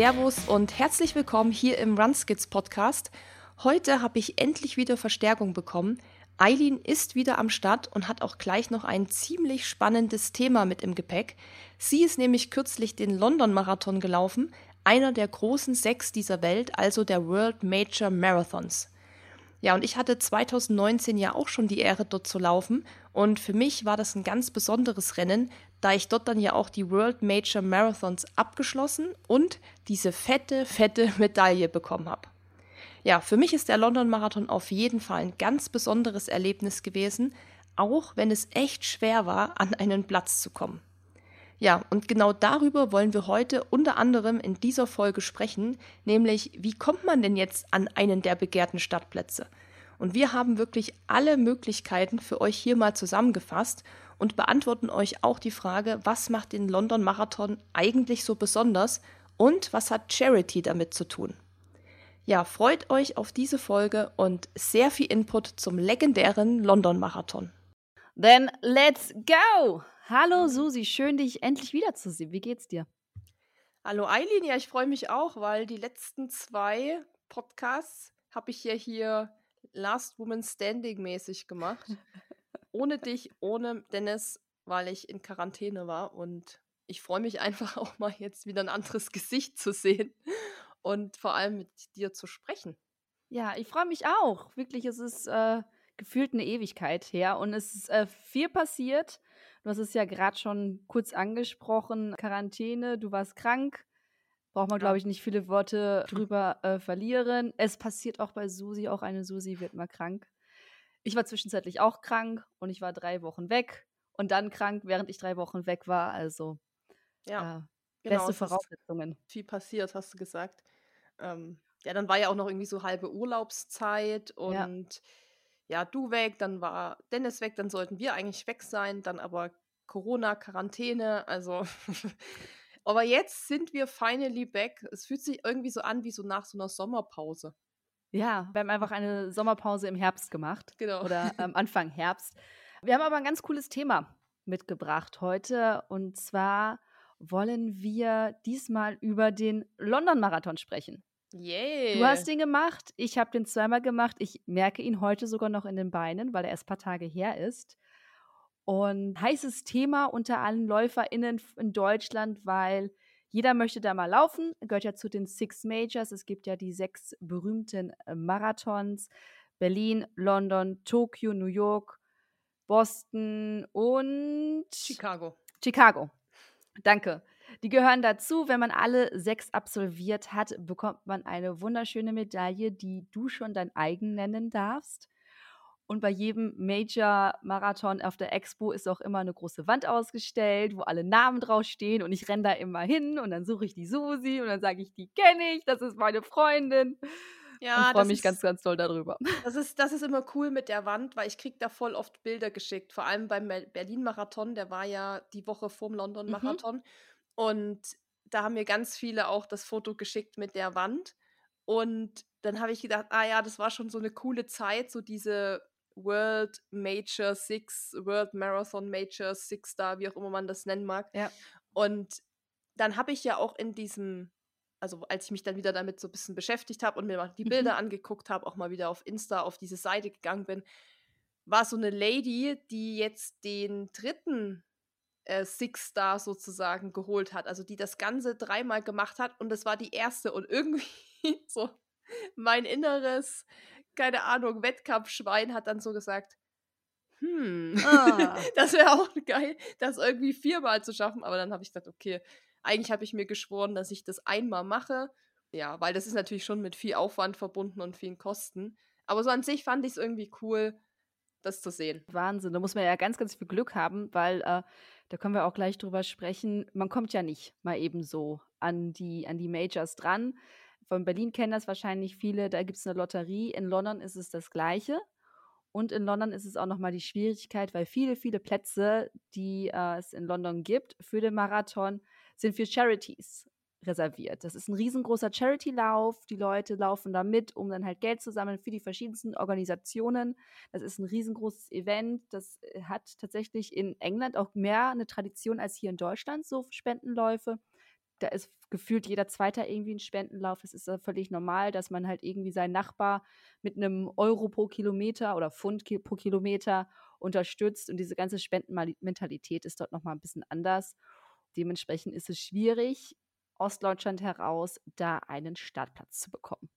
Servus und herzlich willkommen hier im Runskits Podcast. Heute habe ich endlich wieder Verstärkung bekommen. Eileen ist wieder am Start und hat auch gleich noch ein ziemlich spannendes Thema mit im Gepäck. Sie ist nämlich kürzlich den London Marathon gelaufen, einer der großen sechs dieser Welt, also der World Major Marathons. Ja, und ich hatte 2019 ja auch schon die Ehre, dort zu laufen. Und für mich war das ein ganz besonderes Rennen, da ich dort dann ja auch die World Major Marathons abgeschlossen und diese fette, fette Medaille bekommen habe. Ja, für mich ist der London Marathon auf jeden Fall ein ganz besonderes Erlebnis gewesen, auch wenn es echt schwer war, an einen Platz zu kommen. Ja, und genau darüber wollen wir heute unter anderem in dieser Folge sprechen, nämlich wie kommt man denn jetzt an einen der begehrten Stadtplätze? Und wir haben wirklich alle Möglichkeiten für euch hier mal zusammengefasst und beantworten euch auch die Frage, was macht den London Marathon eigentlich so besonders und was hat Charity damit zu tun? Ja, freut euch auf diese Folge und sehr viel Input zum legendären London Marathon. Then let's go! Hallo Susi, schön dich endlich wiederzusehen. Wie geht's dir? Hallo Eileen, ja, ich freue mich auch, weil die letzten zwei Podcasts habe ich ja hier Last Woman Standing mäßig gemacht. ohne dich, ohne Dennis, weil ich in Quarantäne war und ich freue mich einfach auch mal jetzt wieder ein anderes Gesicht zu sehen und vor allem mit dir zu sprechen. Ja, ich freue mich auch. Wirklich, es ist äh, gefühlt eine Ewigkeit her und es ist äh, viel passiert. Du hast es ja gerade schon kurz angesprochen, Quarantäne, du warst krank. Braucht man, glaube ich, nicht viele Worte drüber äh, verlieren. Es passiert auch bei Susi, auch eine Susi wird mal krank. Ich war zwischenzeitlich auch krank und ich war drei Wochen weg und dann krank, während ich drei Wochen weg war. Also ja, äh, genau, beste Voraussetzungen. Viel passiert, hast du gesagt. Ähm, ja, dann war ja auch noch irgendwie so halbe Urlaubszeit und ja ja, du weg, dann war Dennis weg, dann sollten wir eigentlich weg sein, dann aber Corona, Quarantäne, also. aber jetzt sind wir finally back. Es fühlt sich irgendwie so an wie so nach so einer Sommerpause. Ja, wir haben einfach eine Sommerpause im Herbst gemacht. Genau. Oder am ähm, Anfang Herbst. Wir haben aber ein ganz cooles Thema mitgebracht heute. Und zwar wollen wir diesmal über den London-Marathon sprechen. Yay. Du hast ihn gemacht, ich habe den zweimal gemacht. Ich merke ihn heute sogar noch in den Beinen, weil er erst ein paar Tage her ist. Und heißes Thema unter allen LäuferInnen in Deutschland, weil jeder möchte da mal laufen, gehört ja zu den Six Majors. Es gibt ja die sechs berühmten äh, Marathons: Berlin, London, Tokio, New York, Boston und Chicago. Chicago. Danke. Die gehören dazu. Wenn man alle sechs absolviert hat, bekommt man eine wunderschöne Medaille, die du schon dein eigen nennen darfst. Und bei jedem Major-Marathon auf der Expo ist auch immer eine große Wand ausgestellt, wo alle Namen draufstehen. Und ich renne da immer hin und dann suche ich die Susi und dann sage ich, die kenne ich, das ist meine Freundin. Ja, und freue mich ist, ganz, ganz toll darüber. Das ist, das ist immer cool mit der Wand, weil ich kriege da voll oft Bilder geschickt. Vor allem beim Berlin-Marathon, der war ja die Woche vorm London-Marathon. Mhm. Und da haben mir ganz viele auch das Foto geschickt mit der Wand. Und dann habe ich gedacht, ah ja, das war schon so eine coole Zeit, so diese World Major Six, World Marathon Major Six da, wie auch immer man das nennen mag. Ja. Und dann habe ich ja auch in diesem, also als ich mich dann wieder damit so ein bisschen beschäftigt habe und mir mal die Bilder mhm. angeguckt habe, auch mal wieder auf Insta auf diese Seite gegangen bin, war so eine Lady, die jetzt den dritten äh, Six Star sozusagen geholt hat, also die das Ganze dreimal gemacht hat und das war die erste und irgendwie so mein inneres, keine Ahnung, Wettkampfschwein hat dann so gesagt, hm, ah. das wäre auch geil, das irgendwie viermal zu schaffen, aber dann habe ich gesagt, okay, eigentlich habe ich mir geschworen, dass ich das einmal mache, ja, weil das ist natürlich schon mit viel Aufwand verbunden und vielen Kosten, aber so an sich fand ich es irgendwie cool, das zu sehen. Wahnsinn, da muss man ja ganz, ganz viel Glück haben, weil äh, da können wir auch gleich drüber sprechen. Man kommt ja nicht mal eben so an die, an die Majors dran. Von Berlin kennen das wahrscheinlich viele. Da gibt es eine Lotterie. In London ist es das Gleiche. Und in London ist es auch nochmal die Schwierigkeit, weil viele, viele Plätze, die äh, es in London gibt für den Marathon, sind für Charities reserviert. Das ist ein riesengroßer Charity-Lauf. Die Leute laufen da mit, um dann halt Geld zu sammeln für die verschiedensten Organisationen. Das ist ein riesengroßes Event. Das äh, hat tatsächlich in England auch mehr eine Tradition als hier in Deutschland, so Spendenläufe. da ist gefühlt jeder Zweiter irgendwie ein Spendenlauf. Es ist ja völlig normal, dass man halt irgendwie seinen Nachbar mit einem Euro pro Kilometer oder Pfund pro Kilometer unterstützt. Und diese ganze Spendenmentalität ist dort nochmal ein bisschen anders. Dementsprechend ist es schwierig, Ostdeutschland heraus da einen Startplatz zu bekommen.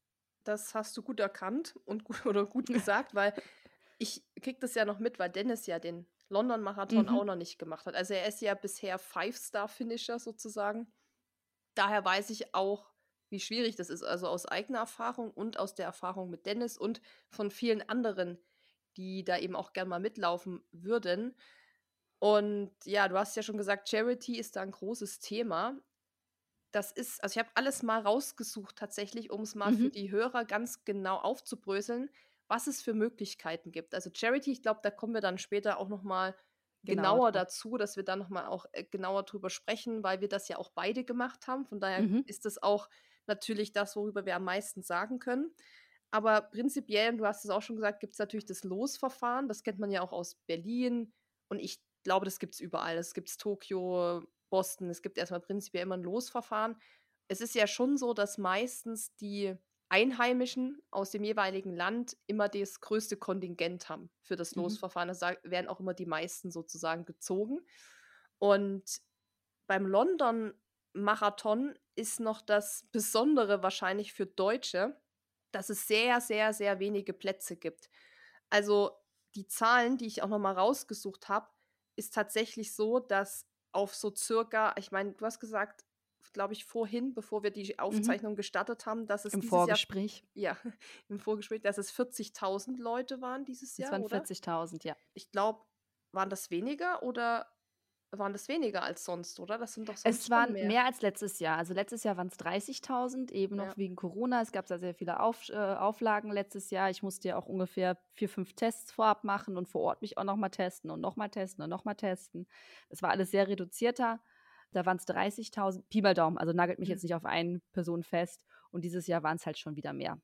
Das hast du gut erkannt und gut, oder gut gesagt, weil ich krieg das ja noch mit, weil Dennis ja den London-Marathon mhm. auch noch nicht gemacht hat. Also er ist ja bisher Five-Star-Finisher sozusagen. Daher weiß ich auch, wie schwierig das ist. Also aus eigener Erfahrung und aus der Erfahrung mit Dennis und von vielen anderen, die da eben auch gern mal mitlaufen würden. Und ja, du hast ja schon gesagt, Charity ist da ein großes Thema. Das ist, also ich habe alles mal rausgesucht tatsächlich, um es mal mhm. für die Hörer ganz genau aufzubröseln was es für Möglichkeiten gibt. Also Charity, ich glaube, da kommen wir dann später auch noch mal genau, genauer dazu, dass wir da noch mal auch äh, genauer drüber sprechen, weil wir das ja auch beide gemacht haben. Von daher mhm. ist das auch natürlich das, worüber wir am meisten sagen können. Aber prinzipiell, du hast es auch schon gesagt, gibt es natürlich das Losverfahren. Das kennt man ja auch aus Berlin. Und ich glaube, das gibt es überall. Es gibt Tokio, Boston. Es gibt erstmal prinzipiell immer ein Losverfahren. Es ist ja schon so, dass meistens die Einheimischen aus dem jeweiligen Land immer das größte Kontingent haben für das mhm. Losverfahren. Da werden auch immer die meisten sozusagen gezogen. Und beim London-Marathon ist noch das Besondere wahrscheinlich für Deutsche, dass es sehr, sehr, sehr wenige Plätze gibt. Also die Zahlen, die ich auch noch mal rausgesucht habe, ist tatsächlich so, dass auf so circa, ich meine, du hast gesagt, glaube ich, vorhin, bevor wir die mhm. Aufzeichnung mhm. gestartet haben, dass es im Vorgespräch. Jahr, ja, im Vorgespräch, dass es 40.000 Leute waren dieses Jahr. Es waren 40.000, ja. Ich glaube, waren das weniger oder waren das weniger als sonst, oder? Das sind doch sonst Es waren mehr. mehr. als letztes Jahr. Also letztes Jahr waren es 30.000, eben noch ja. wegen Corona. Es gab da sehr viele Auf, äh, Auflagen letztes Jahr. Ich musste ja auch ungefähr vier, fünf Tests vorab machen und vor Ort mich auch nochmal testen und nochmal testen und nochmal testen. Das war alles sehr reduzierter. Da waren es 30.000, Pi mal Daumen, also nagelt mich mhm. jetzt nicht auf eine Person fest. Und dieses Jahr waren es halt schon wieder mehr.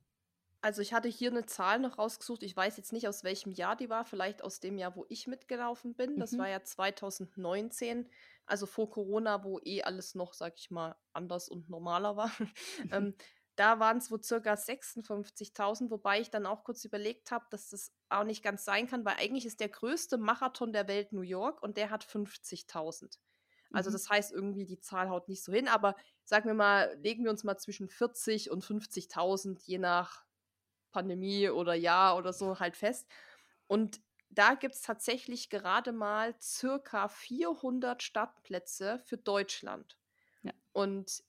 Also ich hatte hier eine Zahl noch rausgesucht. Ich weiß jetzt nicht, aus welchem Jahr die war. Vielleicht aus dem Jahr, wo ich mitgelaufen bin. Das mhm. war ja 2019, also vor Corona, wo eh alles noch, sag ich mal, anders und normaler war. ähm, da waren es wohl circa 56.000, wobei ich dann auch kurz überlegt habe, dass das auch nicht ganz sein kann, weil eigentlich ist der größte Marathon der Welt New York und der hat 50.000. Also mhm. das heißt irgendwie, die Zahl haut nicht so hin, aber sagen wir mal, legen wir uns mal zwischen 40 und 50.000, je nach Pandemie oder Jahr oder so halt fest. Und da gibt es tatsächlich gerade mal circa 400 Startplätze für Deutschland. Ja. Und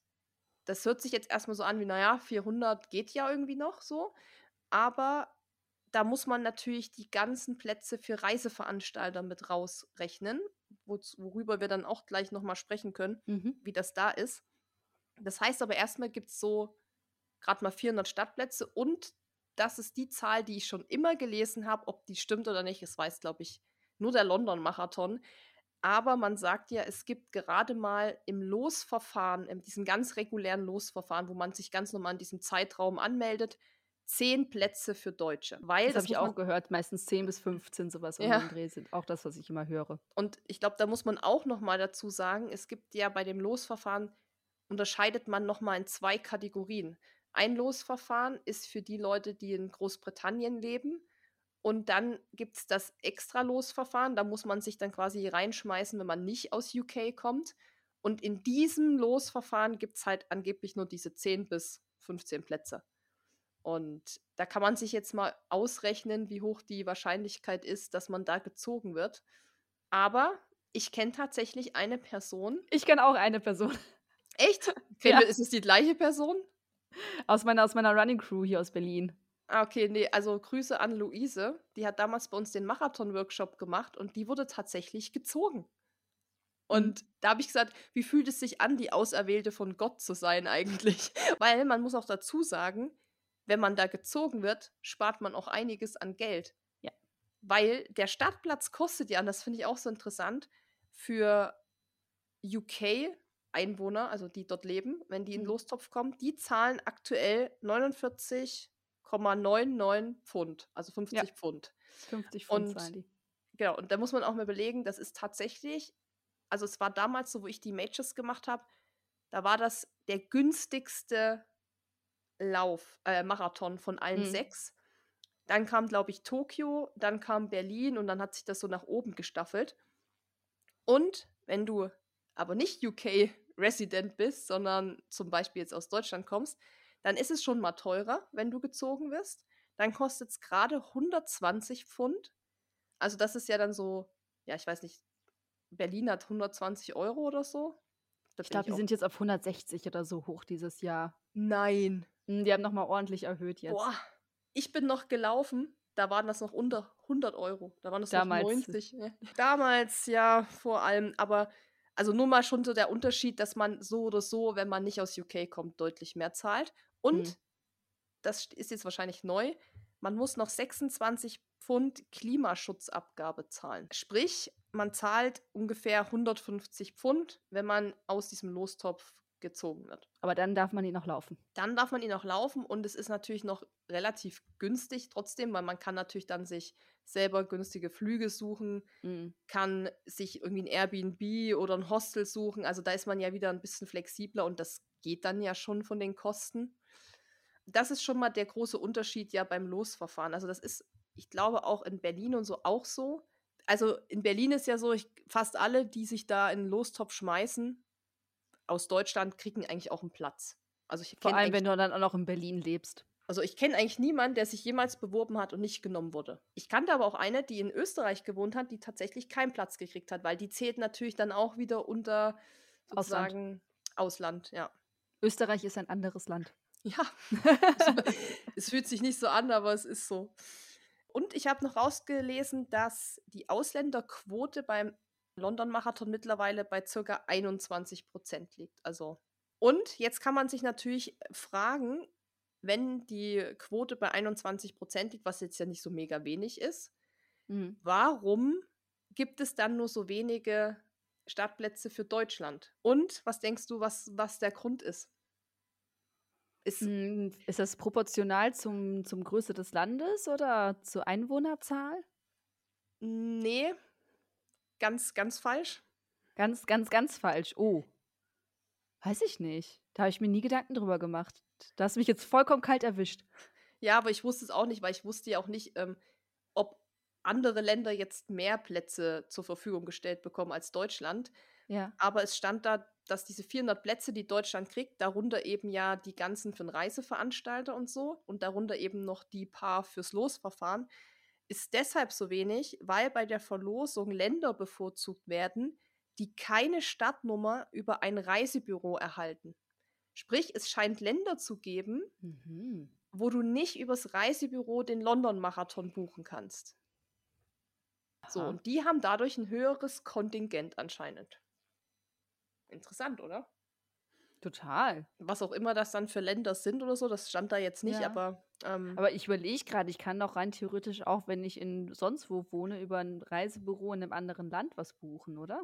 das hört sich jetzt erstmal so an wie, naja, 400 geht ja irgendwie noch so. Aber da muss man natürlich die ganzen Plätze für Reiseveranstalter mit rausrechnen worüber wir dann auch gleich nochmal sprechen können, mhm. wie das da ist. Das heißt aber erstmal gibt es so gerade mal 400 Stadtplätze und das ist die Zahl, die ich schon immer gelesen habe, ob die stimmt oder nicht, das weiß, glaube ich, nur der London-Marathon. Aber man sagt ja, es gibt gerade mal im Losverfahren, in diesem ganz regulären Losverfahren, wo man sich ganz normal in diesem Zeitraum anmeldet, zehn Plätze für Deutsche. Weil, das, das habe ich auch gehört, meistens zehn bis 15 sowas um ja. den Dreh sind. Auch das, was ich immer höre. Und ich glaube, da muss man auch noch mal dazu sagen, es gibt ja bei dem Losverfahren, unterscheidet man noch mal in zwei Kategorien. Ein Losverfahren ist für die Leute, die in Großbritannien leben. Und dann gibt es das Extra-Losverfahren. Da muss man sich dann quasi reinschmeißen, wenn man nicht aus UK kommt. Und in diesem Losverfahren gibt es halt angeblich nur diese 10 bis 15 Plätze. Und da kann man sich jetzt mal ausrechnen, wie hoch die Wahrscheinlichkeit ist, dass man da gezogen wird. Aber ich kenne tatsächlich eine Person. Ich kenne auch eine Person. Echt? ja. Ist es die gleiche Person? Aus meiner, aus meiner Running Crew hier aus Berlin. Ah, okay, nee, also Grüße an Luise. Die hat damals bei uns den Marathon-Workshop gemacht und die wurde tatsächlich gezogen. Und mhm. da habe ich gesagt, wie fühlt es sich an, die Auserwählte von Gott zu sein eigentlich? Weil man muss auch dazu sagen, wenn man da gezogen wird, spart man auch einiges an Geld. Ja. Weil der Startplatz kostet ja, und das finde ich auch so interessant, für UK-Einwohner, also die dort leben, wenn die in den mhm. Lostopf kommen, die zahlen aktuell 49,99 Pfund, also 50 ja. Pfund. 50 Pfund und, zahlen die. Genau, und da muss man auch mal überlegen, das ist tatsächlich, also es war damals so, wo ich die Matches gemacht habe, Da war das der günstigste Lauf, äh, Marathon von allen Mhm. sechs. Dann kam, glaube ich, Tokio, dann kam Berlin und dann hat sich das so nach oben gestaffelt. Und wenn du aber nicht UK-Resident bist, sondern zum Beispiel jetzt aus Deutschland kommst, dann ist es schon mal teurer, wenn du gezogen wirst. Dann kostet es gerade 120 Pfund. Also das ist ja dann so, ja, ich weiß nicht, Berlin hat 120 Euro oder so. Da Ich glaube, die auch- sind jetzt auf 160 oder so hoch dieses Jahr. Nein. Hm, Die haben nochmal ordentlich erhöht jetzt. Boah, ich bin noch gelaufen, da waren das noch unter 100 Euro. Da waren das Damals. noch 90. Ja. Damals ja vor allem, aber also nur mal schon so der Unterschied, dass man so oder so, wenn man nicht aus UK kommt, deutlich mehr zahlt. Und Hm. das ist jetzt wahrscheinlich neu, man muss noch 26 Pfund Klimaschutzabgabe zahlen. Sprich, man zahlt ungefähr 150 Pfund, wenn man aus diesem Lostopf gezogen wird Aber dann darf man ihn noch laufen. dann darf man ihn auch laufen und es ist natürlich noch relativ günstig trotzdem, weil man kann natürlich dann sich selber günstige Flüge suchen, Mhm. kann sich irgendwie ein Airbnb oder ein Hostel suchen. Also da ist man ja wieder ein bisschen flexibler und das geht dann ja schon von den Kosten. Das ist schon mal der große Unterschied ja beim Losverfahren. Also das ist, ich glaube, auch in Berlin und so auch so. Also in Berlin ist ja so, ich, fast alle, die sich da in den Lostopf schmeißen, aus Deutschland kriegen eigentlich auch einen Platz. Also ich Vor allem, wenn du dann auch noch in Berlin lebst. also ich kenne eigentlich niemanden, der sich jemals beworben hat und nicht genommen wurde. Ich kannte aber auch eine, die in Österreich gewohnt hat, die tatsächlich keinen Platz gekriegt hat, weil die zählt natürlich dann auch wieder unter Ausland. sozusagen Ausland, ja. Österreich ist ein anderes Land. Ja, es fühlt sich nicht so an, aber es ist so. Und ich habe noch rausgelesen, dass die Ausländerquote beim London-Marathon mittlerweile bei circa 21 Prozent liegt. Also. Und jetzt kann man sich natürlich fragen, wenn die Quote bei 21 Prozent liegt, was jetzt ja nicht so mega wenig ist, Mhm. warum gibt es dann nur so wenige Startplätze für Deutschland? Und was denkst du, was, was der Grund ist? Ist, Mm, Ist das proportional zum, zum Größe des Landes oder zur Einwohnerzahl? Nee, ganz, ganz falsch. Ganz, ganz, ganz falsch. Oh. Weiß ich nicht. Da habe ich mir nie Gedanken drüber gemacht. Da hast du mich jetzt vollkommen kalt erwischt. Ja, aber ich wusste es auch nicht, weil ich wusste ja auch nicht, ähm, ob andere Länder jetzt mehr Plätze zur Verfügung gestellt bekommen als Deutschland. Ja. Aber es stand da, dass diese 400 Plätze, die Deutschland kriegt, darunter eben ja die ganzen für den Reiseveranstalter und so und darunter eben noch die paar fürs Losverfahren, ist deshalb so wenig, weil bei der Verlosung Länder bevorzugt werden, die keine Startnummer über ein Reisebüro erhalten. Sprich, es scheint Länder zu geben, Mhm. wo du nicht übers Reisebüro den London-Marathon buchen kannst. So, Aha. und die haben dadurch ein höheres Kontingent anscheinend. Interessant, oder? Total. Was auch immer das dann für Länder sind oder so, das stand da jetzt nicht, Ja. aber, ähm, Aber ich überlege gerade, ich kann doch rein theoretisch auch, wenn ich in sonst wo wohne, über ein Reisebüro in einem anderen Land was buchen, oder?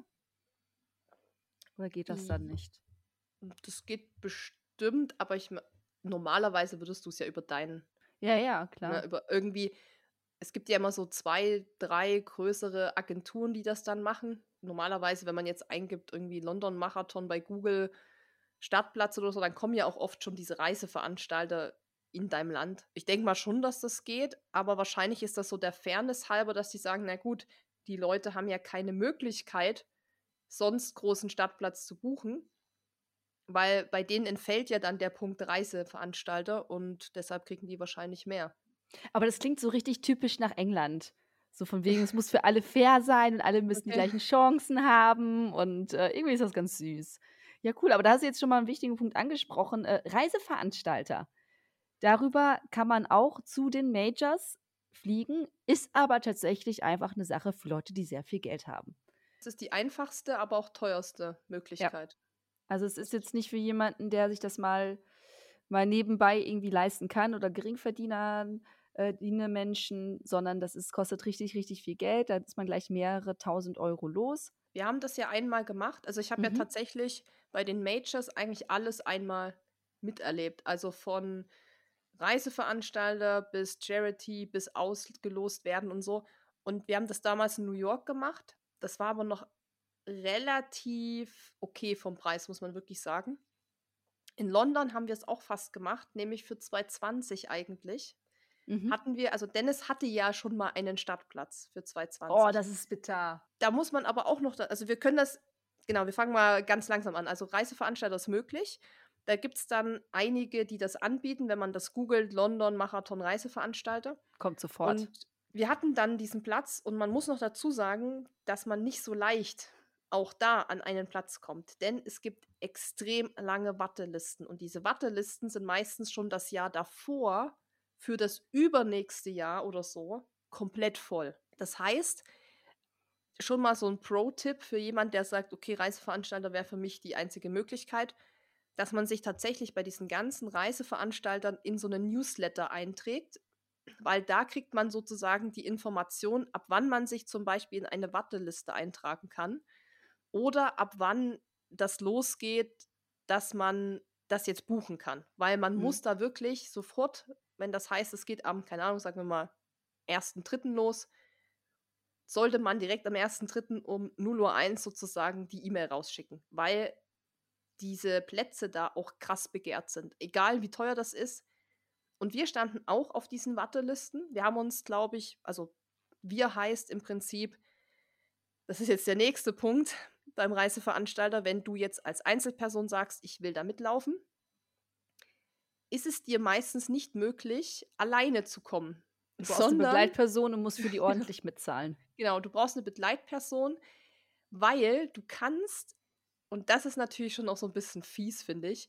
Oder geht das dann I- nicht? das geht bestimmt, aber ich normalerweise würdest du es ja über deinen, Ja, ja, ne, klar. über irgendwie, es gibt ja immer so zwei, drei größere Agenturen, die das dann machen. Normalerweise, wenn man jetzt eingibt, irgendwie London Marathon bei Google Startplatz oder so, dann kommen ja auch oft schon diese Reiseveranstalter in deinem Land. Ich denke mal schon, dass das geht, aber wahrscheinlich ist das so der Fairness halber, dass die sagen, na gut, die Leute haben ja keine Möglichkeit, sonst großen Startplatz zu buchen, weil bei denen entfällt ja dann der Punkt Reiseveranstalter und deshalb kriegen die wahrscheinlich mehr. Aber das klingt so richtig typisch nach England. So von wegen, es muss für alle fair sein und alle müssen die Okay. gleichen Chancen haben und äh, irgendwie ist das ganz süß. Ja, cool, aber da hast du jetzt schon mal einen wichtigen Punkt angesprochen. Äh, Reiseveranstalter. Darüber kann man auch zu den Majors fliegen, ist aber tatsächlich einfach eine Sache für Leute, die sehr viel Geld haben. Das ist die einfachste, aber auch teuerste Möglichkeit. Also es ist jetzt nicht für jemanden, der sich das mal, mal nebenbei irgendwie leisten kann oder Geringverdiener, äh, Menschen, sondern das ist, kostet richtig, richtig viel Geld. Da ist man gleich mehrere tausend Euro los. Wir haben das ja einmal gemacht. Also ich habe ja Mhm. tatsächlich bei den Majors eigentlich alles einmal miterlebt. Also von Reiseveranstalter bis Charity bis ausgelost werden und so. Und wir haben das damals in New York gemacht. Das war aber noch relativ okay vom Preis, muss man wirklich sagen. In London haben wir es auch fast gemacht, nämlich für 2020 eigentlich. Mhm. Hatten wir, also Dennis hatte ja schon mal einen Startplatz für 2020. Oh, das ist bitter. Da muss man aber auch noch, also wir können das, genau, wir fangen mal ganz langsam an. Also Reiseveranstalter ist möglich. Da gibt es dann einige, die das anbieten, wenn man das googelt, London Marathon Reiseveranstalter. Kommt sofort. Und wir hatten dann diesen Platz und man muss noch dazu sagen, dass man nicht so leicht auch da an einen Platz kommt. Denn es gibt extrem lange Wartelisten und diese Wartelisten sind meistens schon das Jahr davor für das übernächste Jahr oder so komplett voll. Das heißt, schon mal so ein Pro-Tipp für jemand, der sagt, okay, Reiseveranstalter wäre für mich die einzige Möglichkeit, dass man sich tatsächlich bei diesen ganzen Reiseveranstaltern in so einen Newsletter einträgt, weil da kriegt man sozusagen die Information, ab wann man sich zum Beispiel in eine Warteliste eintragen kann oder ab wann das losgeht, dass man das jetzt buchen kann. Weil man mhm. muss da wirklich sofort, wenn das heißt, es geht am, keine Ahnung, sagen wir mal, 1.3. los, sollte man direkt am 1.3. um 0 Uhr 1 sozusagen die E-Mail rausschicken, weil diese Plätze da auch krass begehrt sind. Egal wie teuer das ist. Und wir standen auch auf diesen Wartelisten. Wir haben uns, glaube ich, also wir heißt im Prinzip, das ist jetzt der nächste Punkt, beim Reiseveranstalter, wenn du jetzt als Einzelperson sagst, ich will da mitlaufen, ist es dir meistens nicht möglich, alleine zu kommen. Du sondern, eine Begleitperson und musst für die ordentlich mitzahlen. Genau, du brauchst eine Begleitperson, weil du kannst, und das ist natürlich schon auch so ein bisschen fies, finde ich,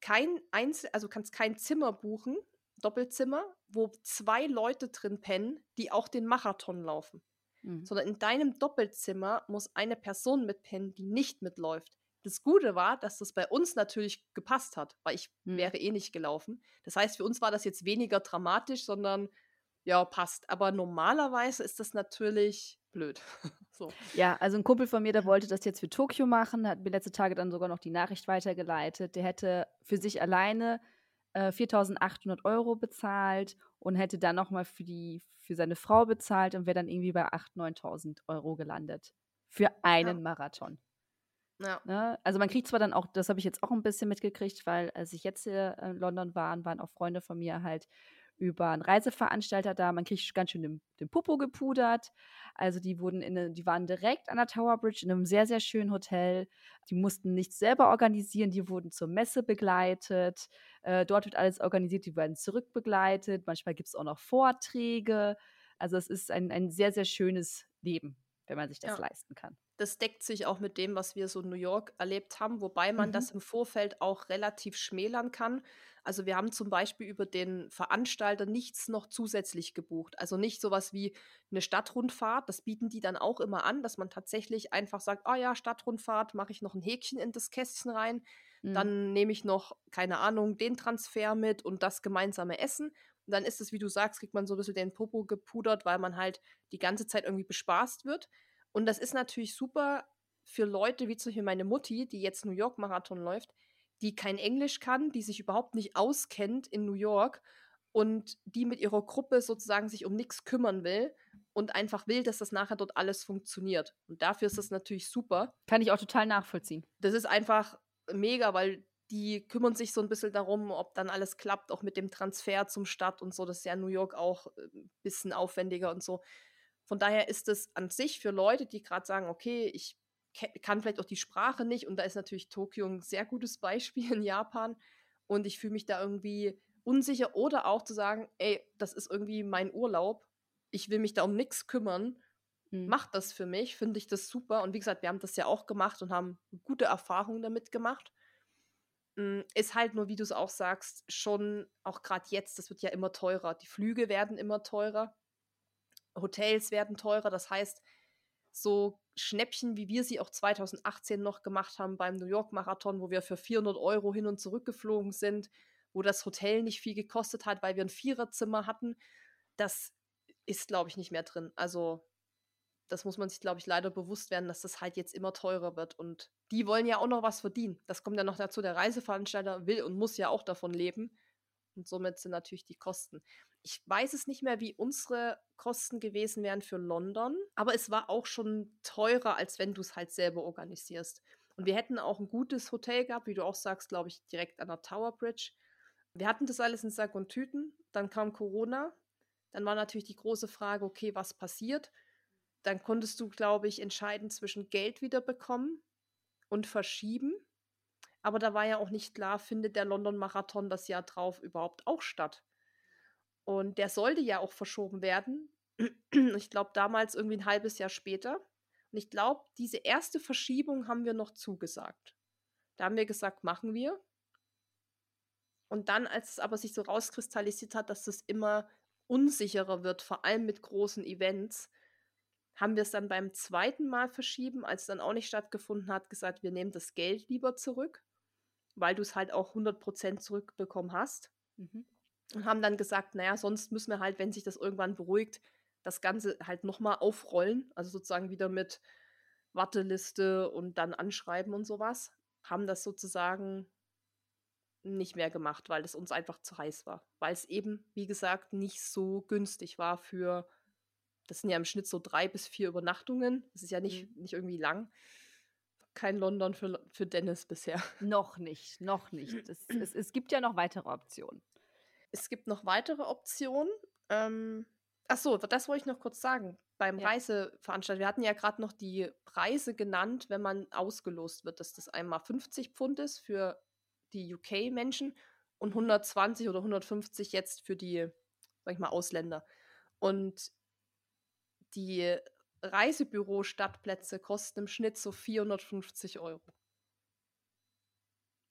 kein Einzel, also kannst kein Zimmer buchen, Doppelzimmer, wo zwei Leute drin pennen, die auch den Marathon laufen mhm. sondern in deinem Doppelzimmer muss eine Person mitpennen, die nicht mitläuft. Das Gute war, dass das bei uns natürlich gepasst hat, weil ich mhm. wäre eh nicht gelaufen. Das heißt, für uns war das jetzt weniger dramatisch, sondern ja, passt. Aber normalerweise ist das natürlich blöd. so. Ja, also ein Kumpel von mir, der wollte das jetzt für Tokio machen, hat mir letzte Tage dann sogar noch die Nachricht weitergeleitet. Der hätte für sich alleine äh, 4.800 Euro bezahlt und hätte dann nochmal für, für seine Frau bezahlt und wäre dann irgendwie bei 8.000, 9.000 Euro gelandet. Für einen ja. Marathon. Ja. Ne? Also man kriegt zwar dann auch, das habe ich jetzt auch ein bisschen mitgekriegt, weil als ich jetzt hier in London war, waren auch Freunde von mir halt über einen Reiseveranstalter da. Man kriegt ganz schön den, den Popo gepudert. Also die wurden in eine, die waren direkt an der Tower Bridge in einem sehr, sehr schönen Hotel. Die mussten nichts selber organisieren, die wurden zur Messe begleitet. Äh, dort wird alles organisiert, die werden zurückbegleitet. Manchmal gibt es auch noch Vorträge. Also es ist ein, ein sehr, sehr schönes Leben, wenn man sich das ja. leisten kann. Das deckt sich auch mit dem, was wir so in New York erlebt haben, wobei man mhm. das im Vorfeld auch relativ schmälern kann. Also wir haben zum Beispiel über den Veranstalter nichts noch zusätzlich gebucht. Also nicht sowas wie eine Stadtrundfahrt. Das bieten die dann auch immer an, dass man tatsächlich einfach sagt, oh ja, Stadtrundfahrt, mache ich noch ein Häkchen in das Kästchen rein. Mhm. Dann nehme ich noch, keine Ahnung, den Transfer mit und das gemeinsame Essen. Und dann ist es, wie du sagst, kriegt man so ein bisschen den Popo gepudert, weil man halt die ganze Zeit irgendwie bespaßt wird. Und das ist natürlich super für Leute wie zum Beispiel meine Mutti, die jetzt New York Marathon läuft, die kein Englisch kann, die sich überhaupt nicht auskennt in New York und die mit ihrer Gruppe sozusagen sich um nichts kümmern will und einfach will, dass das nachher dort alles funktioniert. Und dafür ist das natürlich super. Kann ich auch total nachvollziehen. Das ist einfach mega, weil die kümmern sich so ein bisschen darum, ob dann alles klappt, auch mit dem Transfer zum Start und so. Das ist ja in New York auch ein äh, bisschen aufwendiger und so. Von daher ist es an sich für Leute, die gerade sagen, okay, ich kann vielleicht auch die Sprache nicht. Und da ist natürlich Tokio ein sehr gutes Beispiel in Japan. Und ich fühle mich da irgendwie unsicher. Oder auch zu sagen, ey, das ist irgendwie mein Urlaub. Ich will mich da um nichts kümmern. Mhm. Macht das für mich, finde ich das super. Und wie gesagt, wir haben das ja auch gemacht und haben gute Erfahrungen damit gemacht. Hm, ist halt nur, wie du es auch sagst, schon auch gerade jetzt, das wird ja immer teurer. Die Flüge werden immer teurer. Hotels werden teurer. Das heißt, so Schnäppchen, wie wir sie auch 2018 noch gemacht haben beim New York Marathon, wo wir für 400 Euro hin und zurück geflogen sind, wo das Hotel nicht viel gekostet hat, weil wir ein Viererzimmer hatten, das ist, glaube ich, nicht mehr drin. Also das muss man sich, glaube ich, leider bewusst werden, dass das halt jetzt immer teurer wird. Und die wollen ja auch noch was verdienen. Das kommt ja noch dazu, der Reiseveranstalter will und muss ja auch davon leben. Und somit sind natürlich die Kosten ich weiß es nicht mehr, wie unsere Kosten gewesen wären für London, aber es war auch schon teurer, als wenn du es halt selber organisierst. Und wir hätten auch ein gutes Hotel gehabt, wie du auch sagst, glaube ich, direkt an der Tower Bridge. Wir hatten das alles in Sack und Tüten. Dann kam Corona. Dann war natürlich die große Frage, okay, was passiert? Dann konntest du, glaube ich, entscheiden zwischen Geld wiederbekommen und verschieben. Aber da war ja auch nicht klar, findet der London Marathon das Jahr drauf überhaupt auch statt. Und der sollte ja auch verschoben werden. Ich glaube, damals irgendwie ein halbes Jahr später. Und ich glaube, diese erste Verschiebung haben wir noch zugesagt. Da haben wir gesagt, machen wir. Und dann, als es aber sich so rauskristallisiert hat, dass das immer unsicherer wird, vor allem mit großen Events, haben wir es dann beim zweiten Mal verschieben, als es dann auch nicht stattgefunden hat, gesagt, wir nehmen das Geld lieber zurück, weil du es halt auch 100% zurückbekommen hast. Mhm. Und haben dann gesagt, naja, sonst müssen wir halt, wenn sich das irgendwann beruhigt, das Ganze halt nochmal aufrollen, also sozusagen wieder mit Warteliste und dann anschreiben und sowas. Haben das sozusagen nicht mehr gemacht, weil es uns einfach zu heiß war. Weil es eben, wie gesagt, nicht so günstig war für, das sind ja im Schnitt so drei bis vier Übernachtungen. Das ist ja nicht, mhm. nicht irgendwie lang. Kein London für, für Dennis bisher. Noch nicht, noch nicht. Es, es, es gibt ja noch weitere Optionen. Es gibt noch weitere Optionen. Ähm, ach so, das wollte ich noch kurz sagen. Beim ja. Reiseveranstalter, wir hatten ja gerade noch die Preise genannt, wenn man ausgelost wird, dass das einmal 50 Pfund ist für die UK-Menschen und 120 oder 150 jetzt für die, sag ich mal, Ausländer. Und die Reisebüro-Stadtplätze kosten im Schnitt so 450 Euro.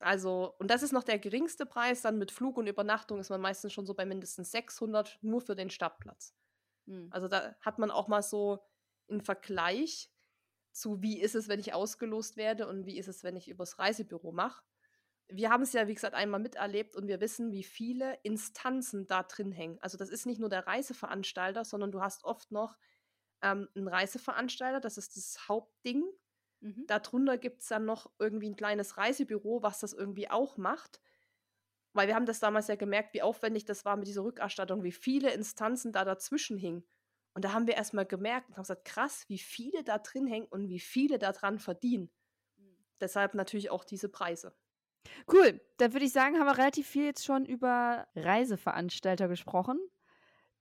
Also, und das ist noch der geringste Preis. Dann mit Flug und Übernachtung ist man meistens schon so bei mindestens 600 nur für den Stadtplatz. Mhm. Also, da hat man auch mal so einen Vergleich zu, wie ist es, wenn ich ausgelost werde und wie ist es, wenn ich übers Reisebüro mache wir haben es ja, wie gesagt, einmal miterlebt und wir wissen, wie viele Instanzen da drin hängen. Also das ist nicht nur der Reiseveranstalter, sondern du hast oft noch ähm, einen Reiseveranstalter, das ist das Hauptding. Mhm. Darunter gibt es dann noch irgendwie ein kleines Reisebüro, was das irgendwie auch macht. Weil wir haben das damals ja gemerkt, wie aufwendig das war mit dieser Rückerstattung, wie viele Instanzen da dazwischen hingen. Und da haben wir erstmal gemerkt und haben gesagt, krass, wie viele da drin hängen und wie viele daran verdienen. Mhm. Deshalb natürlich auch diese Preise. Cool, dann würde ich sagen, haben wir relativ viel jetzt schon über Reiseveranstalter gesprochen.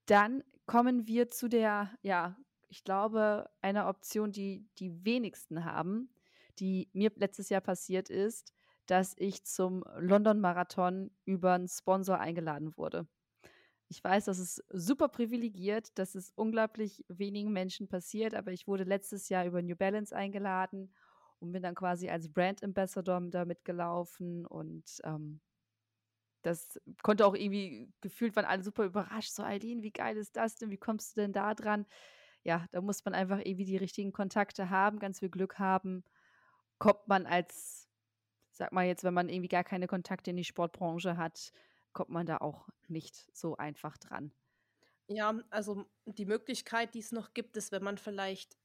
Dann kommen wir zu der, ja, ich glaube, einer Option, die die wenigsten haben, die mir letztes Jahr passiert ist, dass ich zum London Marathon über einen Sponsor eingeladen wurde. Ich weiß, das ist super privilegiert, dass es unglaublich wenigen Menschen passiert, aber ich wurde letztes Jahr über New Balance eingeladen und bin dann quasi als Brand Ambassador da mitgelaufen und ähm, das konnte auch irgendwie gefühlt waren alle super überrascht. So, Eileen, wie geil ist das denn? Wie kommst du denn da dran? Ja, da muss man einfach irgendwie die richtigen Kontakte haben, ganz viel Glück haben. Kommt man als, sag mal jetzt, wenn man irgendwie gar keine Kontakte in die Sportbranche hat, kommt man da auch nicht so einfach dran. Ja, also die Möglichkeit, die es noch gibt, ist, wenn man vielleicht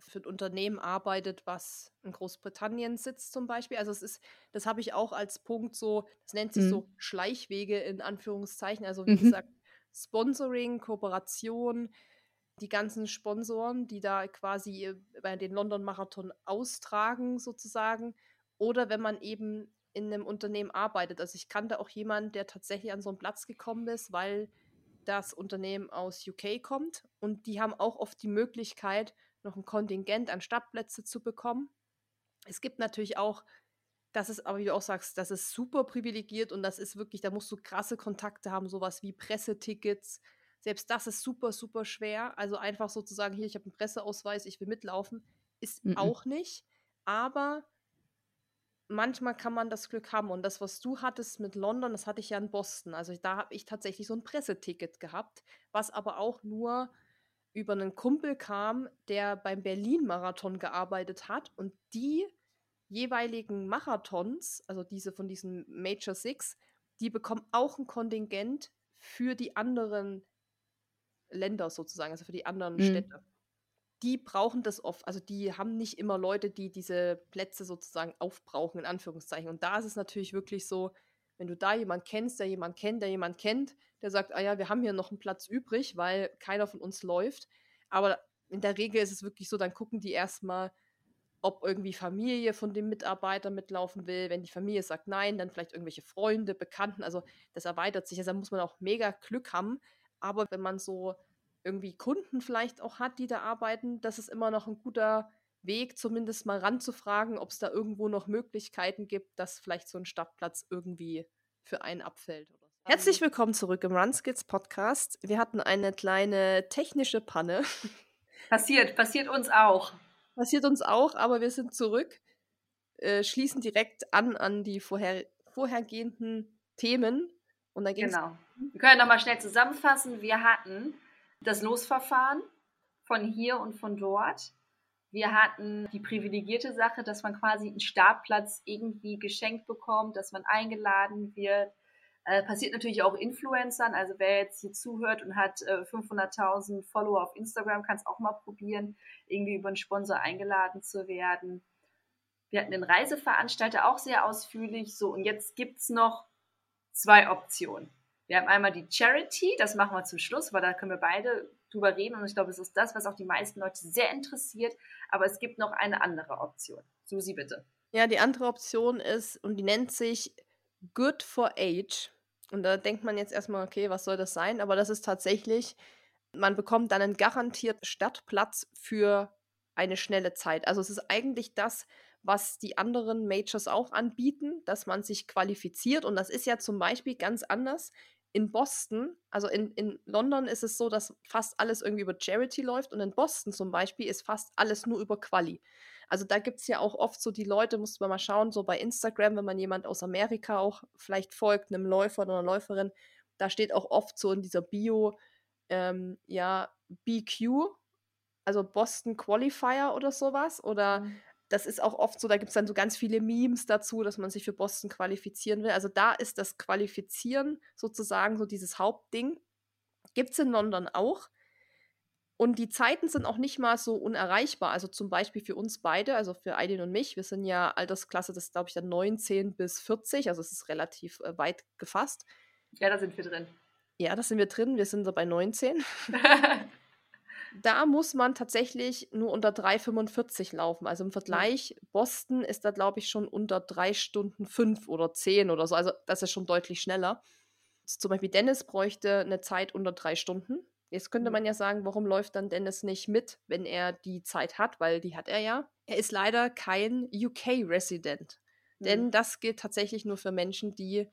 für ein Unternehmen arbeitet, was in Großbritannien sitzt zum Beispiel. Also es ist, das habe ich auch als Punkt so, das nennt sich mhm. so Schleichwege in Anführungszeichen. Also wie mhm. gesagt, Sponsoring, Kooperation, die ganzen Sponsoren, die da quasi bei den London Marathon austragen sozusagen. Oder wenn man eben in einem Unternehmen arbeitet. Also ich kannte auch jemanden, der tatsächlich an so einen Platz gekommen ist, weil das Unternehmen aus UK kommt und die haben auch oft die Möglichkeit, noch ein Kontingent an Stadtplätze zu bekommen. Es gibt natürlich auch, das ist aber, wie du auch sagst, das ist super privilegiert und das ist wirklich, da musst du krasse Kontakte haben, sowas wie Pressetickets. Selbst das ist super, super schwer. Also einfach sozusagen, hier, ich habe einen Presseausweis, ich will mitlaufen, ist mhm. auch nicht. Aber manchmal kann man das Glück haben. Und das, was du hattest mit London, das hatte ich ja in Boston. Also da habe ich tatsächlich so ein Presseticket gehabt, was aber auch nur über einen Kumpel kam, der beim Berlin-Marathon gearbeitet hat und die jeweiligen Marathons, also diese von diesen Major Six, die bekommen auch ein Kontingent für die anderen Länder sozusagen, also für die anderen mhm. Städte. Die brauchen das oft, also die haben nicht immer Leute, die diese Plätze sozusagen aufbrauchen, in Anführungszeichen. Und da ist es natürlich wirklich so, wenn du da jemanden kennst, der jemanden kennt, der jemanden kennt, der sagt, ah ja, wir haben hier noch einen Platz übrig, weil keiner von uns läuft. Aber in der Regel ist es wirklich so, dann gucken die erstmal, ob irgendwie Familie von dem Mitarbeiter mitlaufen will. Wenn die Familie sagt nein, dann vielleicht irgendwelche Freunde, Bekannten. Also das erweitert sich. Also da muss man auch mega Glück haben. Aber wenn man so irgendwie Kunden vielleicht auch hat, die da arbeiten, das ist immer noch ein guter Weg, zumindest mal ranzufragen, ob es da irgendwo noch Möglichkeiten gibt, dass vielleicht so ein Startplatz irgendwie für einen abfällt. Oder so. Herzlich willkommen zurück im Runskills Podcast. Wir hatten eine kleine technische Panne. Passiert, passiert uns auch. Passiert uns auch, aber wir sind zurück, äh, schließen direkt an an die vorher, vorhergehenden Themen. Und dann genau. Wir können nochmal schnell zusammenfassen. Wir hatten das Losverfahren von hier und von dort. Wir hatten die privilegierte Sache, dass man quasi einen Startplatz irgendwie geschenkt bekommt, dass man eingeladen wird. Äh, passiert natürlich auch Influencern. Also wer jetzt hier zuhört und hat äh, 500.000 Follower auf Instagram, kann es auch mal probieren, irgendwie über einen Sponsor eingeladen zu werden. Wir hatten den Reiseveranstalter auch sehr ausführlich. So, und jetzt gibt es noch zwei Optionen. Wir haben einmal die Charity, das machen wir zum Schluss, weil da können wir beide drüber reden und ich glaube, es ist das, was auch die meisten Leute sehr interessiert. Aber es gibt noch eine andere Option. Susi, bitte. Ja, die andere Option ist, und die nennt sich Good for Age. Und da denkt man jetzt erstmal, okay, was soll das sein? Aber das ist tatsächlich, man bekommt dann einen garantierten Stadtplatz für eine schnelle Zeit. Also es ist eigentlich das, was die anderen Majors auch anbieten, dass man sich qualifiziert. Und das ist ja zum Beispiel ganz anders in Boston, also in, in London ist es so, dass fast alles irgendwie über Charity läuft und in Boston zum Beispiel ist fast alles nur über Quali. Also da gibt es ja auch oft so die Leute, muss man mal schauen, so bei Instagram, wenn man jemand aus Amerika auch vielleicht folgt, einem Läufer oder einer Läuferin, da steht auch oft so in dieser Bio, ähm, ja, BQ, also Boston Qualifier oder sowas. Oder mhm. Das ist auch oft so, da gibt es dann so ganz viele Memes dazu, dass man sich für Boston qualifizieren will. Also da ist das Qualifizieren sozusagen so dieses Hauptding. Gibt es in London auch. Und die Zeiten sind auch nicht mal so unerreichbar. Also zum Beispiel für uns beide, also für Aidin und mich, wir sind ja Altersklasse, das glaube ich dann 19 bis 40, also es ist relativ äh, weit gefasst. Ja, da sind wir drin. Ja, da sind wir drin, wir sind so bei 19. da muss man tatsächlich nur unter 3,45 laufen. Also im Vergleich. Boston ist da, glaube ich, schon unter 3 Stunden 5 oder 10 oder so. Also das ist schon deutlich schneller. Zum Beispiel Dennis bräuchte eine Zeit unter 3 Stunden. Jetzt könnte mhm. man ja sagen, warum läuft dann Dennis nicht mit, wenn er die Zeit hat, weil die hat er ja. Er ist leider kein UK-Resident. Mhm. Denn das gilt tatsächlich nur für Menschen, die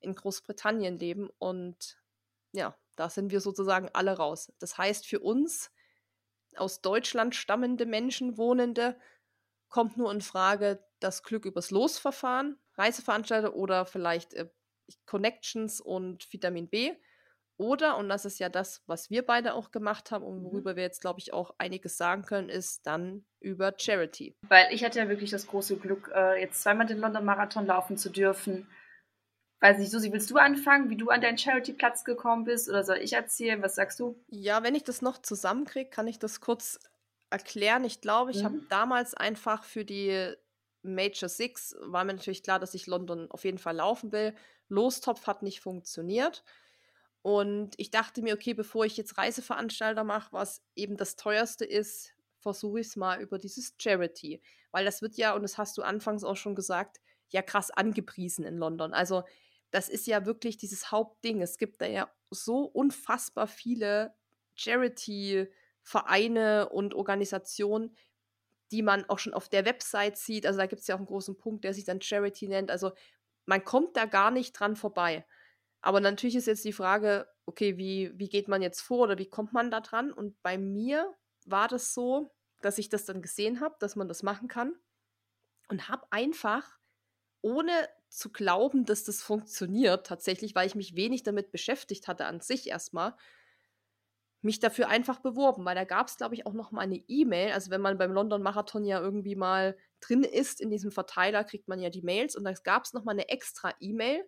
in Großbritannien leben. Und ja, da sind wir sozusagen alle raus. Das heißt, für uns aus Deutschland stammende Menschen, Wohnende, kommt nur in Frage das Glück übers Losverfahren, Reiseveranstalter oder vielleicht äh, Connections und Vitamin B. Oder, und das ist ja das, was wir beide auch gemacht haben und mhm. worüber mhm. wir jetzt, glaube ich, auch einiges sagen können, ist dann über Charity. Weil ich hatte ja wirklich das große Glück, äh, jetzt zweimal den London Marathon laufen zu dürfen. Weiß nicht, Susi, willst du anfangen, wie du an deinen Charity-Platz gekommen bist? Oder soll ich erzählen? Was sagst du? Ja, wenn ich das noch zusammenkriege, kann ich das kurz erklären. Ich glaube, ich mhm. habe damals einfach für die Major Six, war mir natürlich klar, dass ich London auf jeden Fall laufen will. Lostopf hat nicht funktioniert. Und ich dachte mir, okay, bevor ich jetzt Reiseveranstalter mache, was eben das teuerste ist, versuche ich es mal über dieses Charity. Weil das wird ja, und das hast du anfangs auch schon gesagt, ja krass angepriesen in London. Also das ist ja wirklich dieses Hauptding. Es gibt da ja so unfassbar viele Charity-Vereine und Organisationen, die man auch schon auf der Website sieht. Also da gibt es ja auch einen großen Punkt, der sich dann Charity nennt. Also man kommt da gar nicht dran vorbei. Aber natürlich ist jetzt die Frage, okay, wie, wie geht man jetzt vor oder wie kommt man da dran? Und bei mir war das so, dass ich das dann gesehen habe, dass man das machen kann und habe einfach, ohne zu glauben, dass das funktioniert, tatsächlich, weil ich mich wenig damit beschäftigt hatte an sich erstmal, mich dafür einfach beworben, weil da gab es, glaube ich, auch noch mal eine E-Mail. Also wenn man beim London Marathon ja irgendwie mal drin ist in diesem Verteiler, kriegt man ja die Mails und da gab es noch mal eine extra E-Mail,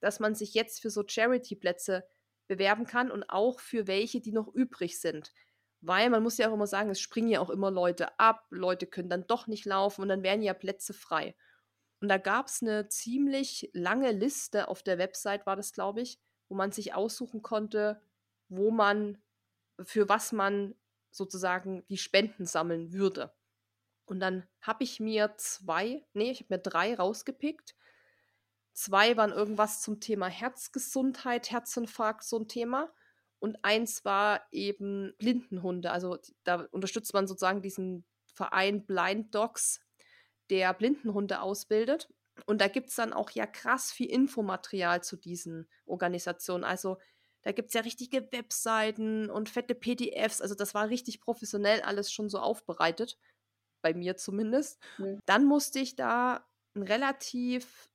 dass man sich jetzt für so Charity-Plätze bewerben kann und auch für welche, die noch übrig sind. Weil man muss ja auch immer sagen, es springen ja auch immer Leute ab, Leute können dann doch nicht laufen und dann werden ja Plätze frei. Und da gab es eine ziemlich lange Liste auf der Website, war das, glaube ich, wo man sich aussuchen konnte, wo man, für was man sozusagen die Spenden sammeln würde. Und dann habe ich mir zwei, nee, ich habe mir drei rausgepickt. Zwei waren irgendwas zum Thema Herzgesundheit, Herzinfarkt, so ein Thema. Und eins war eben Blindenhunde. Also da unterstützt man sozusagen diesen Verein Blind Dogs, der Blindenhunde ausbildet. Und da gibt es dann auch ja krass viel Infomaterial zu diesen Organisationen. Also da gibt es ja richtige Webseiten und fette PDFs. Also das war richtig professionell alles schon so aufbereitet. Bei mir zumindest. Mhm. Dann musste ich da ein relativ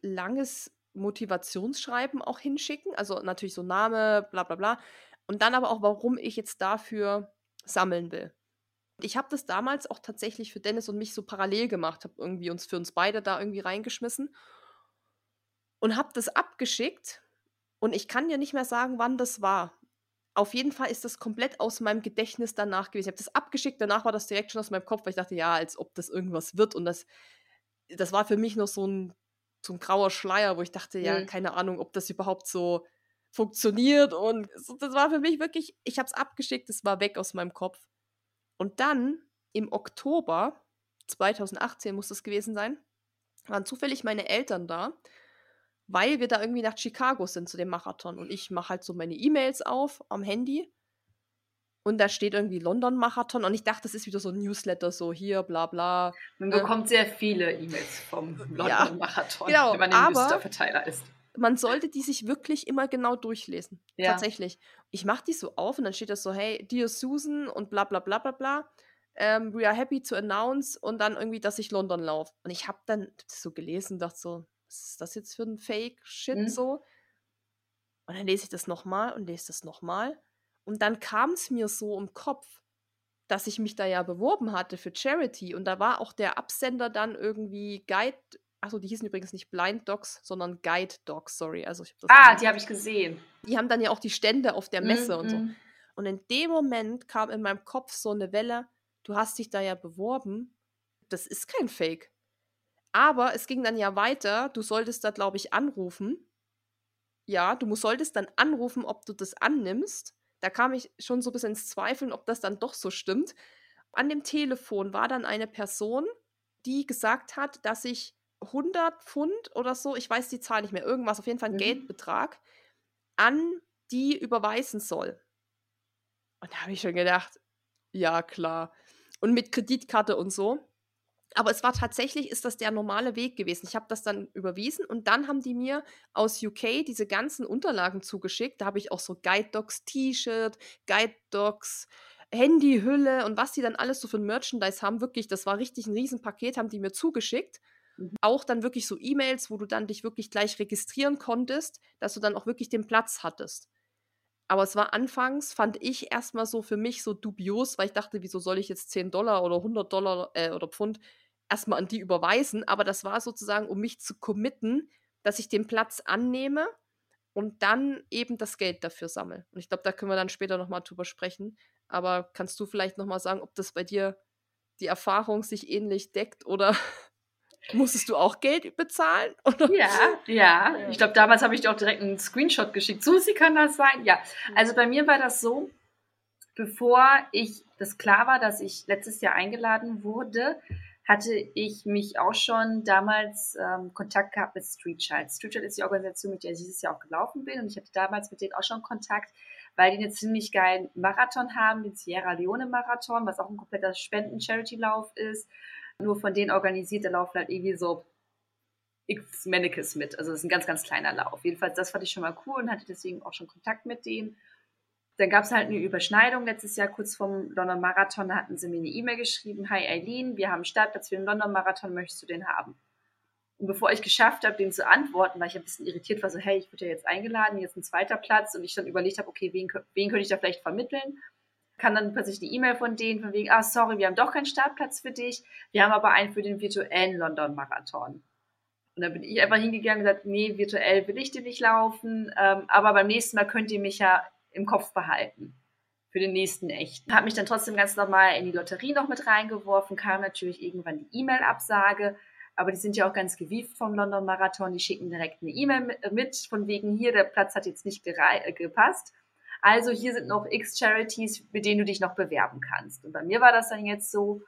langes Motivationsschreiben auch hinschicken. Also natürlich so Name, bla bla bla. Und dann aber auch, warum ich jetzt dafür sammeln will. Ich habe das damals auch tatsächlich für Dennis und mich so parallel gemacht, habe irgendwie uns für uns beide da irgendwie reingeschmissen und habe das abgeschickt und ich kann ja nicht mehr sagen, wann das war. Auf jeden Fall ist das komplett aus meinem Gedächtnis danach gewesen. Ich habe das abgeschickt, danach war das direkt schon aus meinem Kopf, weil ich dachte, ja, als ob das irgendwas wird und das das war für mich noch so ein so ein grauer Schleier, wo ich dachte, ja, mhm. keine Ahnung, ob das überhaupt so funktioniert und das war für mich wirklich, ich habe es abgeschickt, es war weg aus meinem Kopf. Und dann im Oktober 2018 muss das gewesen sein, waren zufällig meine Eltern da, weil wir da irgendwie nach Chicago sind zu dem Marathon. Und ich mache halt so meine E-Mails auf am Handy. Und da steht irgendwie London-Marathon. Und ich dachte, das ist wieder so ein Newsletter, so hier, bla bla. Man bekommt sehr viele E-Mails vom London-Marathon, ja, genau, wenn man im Musterverteiler ist. Man sollte die sich wirklich immer genau durchlesen. Ja. Tatsächlich. Ich mache die so auf und dann steht das so, hey, dear Susan und bla bla bla bla bla. Um, ähm, we are happy to announce und dann irgendwie, dass ich London laufe. Und ich habe dann so gelesen, dachte so, was ist das jetzt für ein Fake-Shit mhm. so? Und dann lese ich das nochmal und lese das nochmal. Und dann kam es mir so im Kopf, dass ich mich da ja beworben hatte für Charity. Und da war auch der Absender dann irgendwie Guide Achso, die hießen übrigens nicht Blind Dogs, sondern Guide Dogs, sorry. Also ich hab ah, die habe ich gesehen. Die haben dann ja auch die Stände auf der Messe mm, und so. Mhm. Und in dem Moment kam in meinem Kopf so eine Welle, du hast dich da ja beworben. Das ist kein Fake. Aber es ging dann ja weiter, du solltest da, glaube ich, anrufen. Ja, du solltest dann anrufen, ob du das annimmst. Da kam ich schon so ein bisschen ins Zweifeln, ob das dann doch so stimmt. An dem Telefon war dann eine Person, die gesagt hat, dass ich 100 Pfund oder so, ich weiß die Zahl nicht mehr, irgendwas, auf jeden Fall ein mhm. Geldbetrag, an die überweisen soll. Und da habe ich schon gedacht, ja klar. Und mit Kreditkarte und so. Aber es war tatsächlich, ist das der normale Weg gewesen. Ich habe das dann überwiesen und dann haben die mir aus UK diese ganzen Unterlagen zugeschickt. Da habe ich auch so Guide Dogs T-Shirt, Guide Dogs Handyhülle und was die dann alles so für ein Merchandise haben. Wirklich, das war richtig ein Riesenpaket, haben die mir zugeschickt. Mhm. Auch dann wirklich so E-Mails, wo du dann dich wirklich gleich registrieren konntest, dass du dann auch wirklich den Platz hattest. Aber es war anfangs, fand ich erstmal so für mich so dubios, weil ich dachte, wieso soll ich jetzt 10 Dollar oder 100 Dollar äh, oder Pfund erstmal an die überweisen? Aber das war sozusagen, um mich zu committen, dass ich den Platz annehme und dann eben das Geld dafür sammle. Und ich glaube, da können wir dann später nochmal drüber sprechen. Aber kannst du vielleicht nochmal sagen, ob das bei dir die Erfahrung sich ähnlich deckt oder Musstest du auch Geld bezahlen? Oder? Ja, ja. Ich glaube, damals habe ich dir auch direkt einen Screenshot geschickt. Susi, kann das sein? Ja. Also bei mir war das so, bevor ich das klar war, dass ich letztes Jahr eingeladen wurde, hatte ich mich auch schon damals ähm, Kontakt gehabt mit Street Child. Street Child ist die Organisation, mit der ich dieses Jahr auch gelaufen bin und ich hatte damals mit denen auch schon Kontakt, weil die einen ziemlich geilen Marathon haben, den Sierra Leone Marathon, was auch ein kompletter Spenden-Charity-Lauf ist nur von denen organisiert, da laufen halt irgendwie so x Mannequins mit. Also das ist ein ganz, ganz kleiner Lauf. Jedenfalls, das fand ich schon mal cool und hatte deswegen auch schon Kontakt mit denen. Dann gab es halt eine Überschneidung letztes Jahr, kurz vorm London Marathon, da hatten sie mir eine E-Mail geschrieben, Hi Eileen, wir haben einen Startplatz für den London Marathon, möchtest du den haben? Und bevor ich geschafft habe, den zu antworten, weil ich ein bisschen irritiert war, so, hey, ich wurde ja jetzt eingeladen, jetzt ein zweiter Platz und ich dann überlegt habe, okay, wen, wen könnte ich da vielleicht vermitteln? Kann dann plötzlich die E-Mail von denen von wegen, ah, sorry, wir haben doch keinen Startplatz für dich, wir haben aber einen für den virtuellen London-Marathon. Und dann bin ich einfach hingegangen und gesagt, nee, virtuell will ich den nicht laufen, ähm, aber beim nächsten Mal könnt ihr mich ja im Kopf behalten. Für den nächsten echten. Habe mich dann trotzdem ganz normal in die Lotterie noch mit reingeworfen, kam natürlich irgendwann die E-Mail-Absage, aber die sind ja auch ganz gewieft vom London Marathon, die schicken direkt eine E-Mail mit, von wegen hier, der Platz hat jetzt nicht gepasst also hier sind noch x Charities, mit denen du dich noch bewerben kannst. Und bei mir war das dann jetzt so,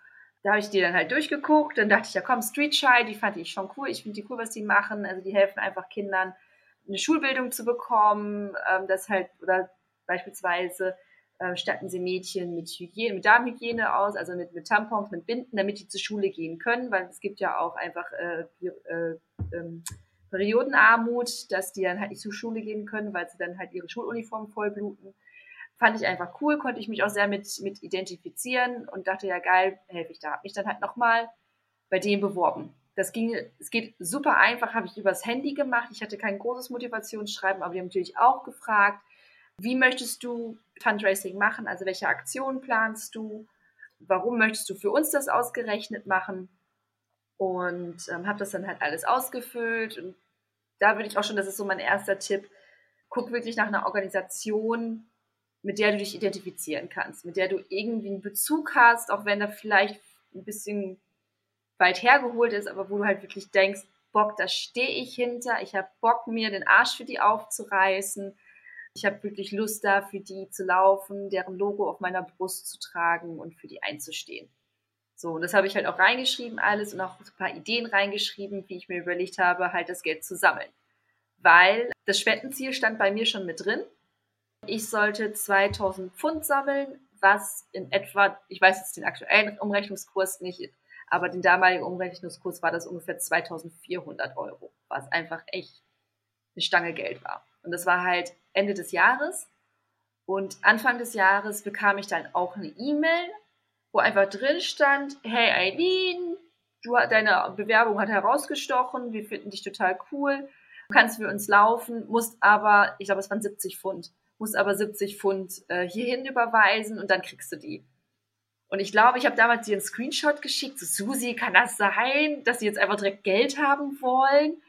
Da habe ich die dann halt durchgeguckt. Dann dachte ich, ja komm, Street Shy, die fand ich schon cool. Ich finde die cool, was die machen. Also die helfen einfach Kindern, eine Schulbildung zu bekommen. Ähm, das halt, oder beispielsweise äh, statten sie Mädchen mit Hygiene, mit Darmhygiene aus, also mit, mit Tampons, mit Binden, damit die zur Schule gehen können, weil es gibt ja auch einfach äh, äh, ähm, Periodenarmut, dass die dann halt nicht zur Schule gehen können, weil sie dann halt ihre Schuluniform vollbluten. Fand ich einfach cool, konnte ich mich auch sehr mit, mit identifizieren und dachte, ja geil, helfe ich da. Hab mich dann halt nochmal bei denen beworben. Das ging, es geht super einfach, habe ich übers Handy gemacht. Ich hatte kein großes Motivationsschreiben, aber die haben natürlich auch gefragt, wie möchtest du Fundraising machen? Also welche Aktionen planst du? Warum möchtest du für uns das ausgerechnet machen? Und ähm, habe das dann halt alles ausgefüllt. Und da würde ich auch schon, das ist so mein erster Tipp, guck wirklich nach einer Organisation, mit der du dich identifizieren kannst, mit der du irgendwie einen Bezug hast, auch wenn er vielleicht ein bisschen weit hergeholt ist, aber wo du halt wirklich denkst, Bock, da stehe ich hinter, ich habe Bock, mir den Arsch für die aufzureißen, ich habe wirklich Lust da, für die zu laufen, deren Logo auf meiner Brust zu tragen und für die einzustehen. So, und das habe ich halt auch reingeschrieben alles und auch ein paar Ideen reingeschrieben, wie ich mir überlegt habe, halt das Geld zu sammeln. Weil das Spendenziel stand bei mir schon mit drin. Ich sollte 2000 Pfund sammeln, was in etwa, ich weiß jetzt den aktuellen Umrechnungskurs nicht, aber den damaligen Umrechnungskurs war das ungefähr 2400 Euro, was einfach echt eine Stange Geld war. Und das war halt Ende des Jahres. Und Anfang des Jahres bekam ich dann auch eine E-Mail wo einfach drin stand, hey Eileen, du, deine Bewerbung hat herausgestochen, wir finden dich total cool, du kannst für uns laufen, musst aber, ich glaube, es waren 70 Pfund, musst aber 70 Pfund äh, hierhin überweisen und dann kriegst du die. Und ich glaube, ich habe damals dir einen Screenshot geschickt, so Susi, kann das sein, dass sie jetzt einfach direkt Geld haben wollen?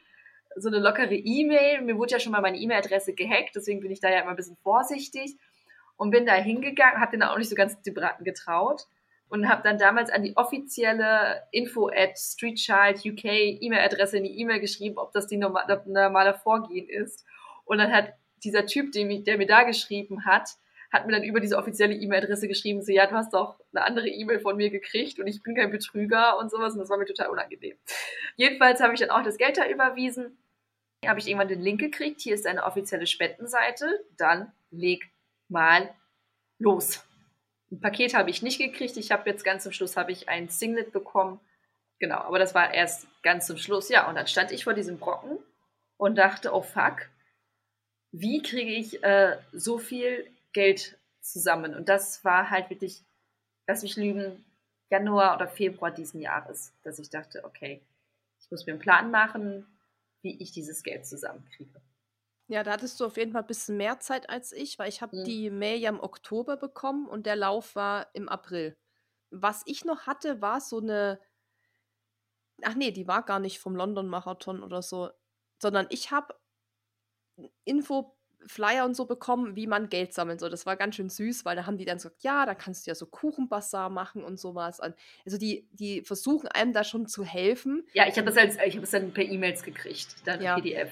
So eine lockere E-Mail. Mir wurde ja schon mal meine E-Mail-Adresse gehackt, deswegen bin ich da ja immer ein bisschen vorsichtig und bin da hingegangen, habe den auch nicht so ganz getraut und habe dann damals an die offizielle info at Streetchild UK E-Mail-Adresse in die E-Mail geschrieben, ob das die normale, normale Vorgehen ist. Und dann hat dieser Typ, der mir, der mir da geschrieben hat, hat mir dann über diese offizielle E-Mail-Adresse geschrieben, so, ja, du hast doch eine andere E-Mail von mir gekriegt und ich bin kein Betrüger und sowas und das war mir total unangenehm. Jedenfalls habe ich dann auch das Geld da überwiesen, habe ich irgendwann den Link gekriegt, hier ist eine offizielle Spendenseite, dann leg mal los. Ein Paket habe ich nicht gekriegt. Ich habe jetzt ganz zum Schluss habe ich ein Singlet bekommen. Genau, aber das war erst ganz zum Schluss. Ja, und dann stand ich vor diesem Brocken und dachte, oh fuck, wie kriege ich äh, so viel Geld zusammen? Und das war halt wirklich, lass mich lügen, Januar oder Februar diesen Jahres, dass ich dachte, okay, ich muss mir einen Plan machen, wie ich dieses Geld zusammenkriege. Ja, da hattest du auf jeden Fall ein bisschen mehr Zeit als ich, weil ich habe Mhm. die Mail ja im Oktober bekommen und der Lauf war im April. Was ich noch hatte, war so eine ach nee, die war gar nicht vom London-Marathon oder so, sondern ich habe Info, Flyer und so bekommen, wie man Geld sammeln soll. Das war ganz schön süß, weil da haben die dann gesagt, ja, da kannst du ja so Kuchenbazar machen und sowas. Also die, die versuchen einem da schon zu helfen. Ja, ich habe das als, ich habe es dann per E-Mails gekriegt, dann Ja. PDF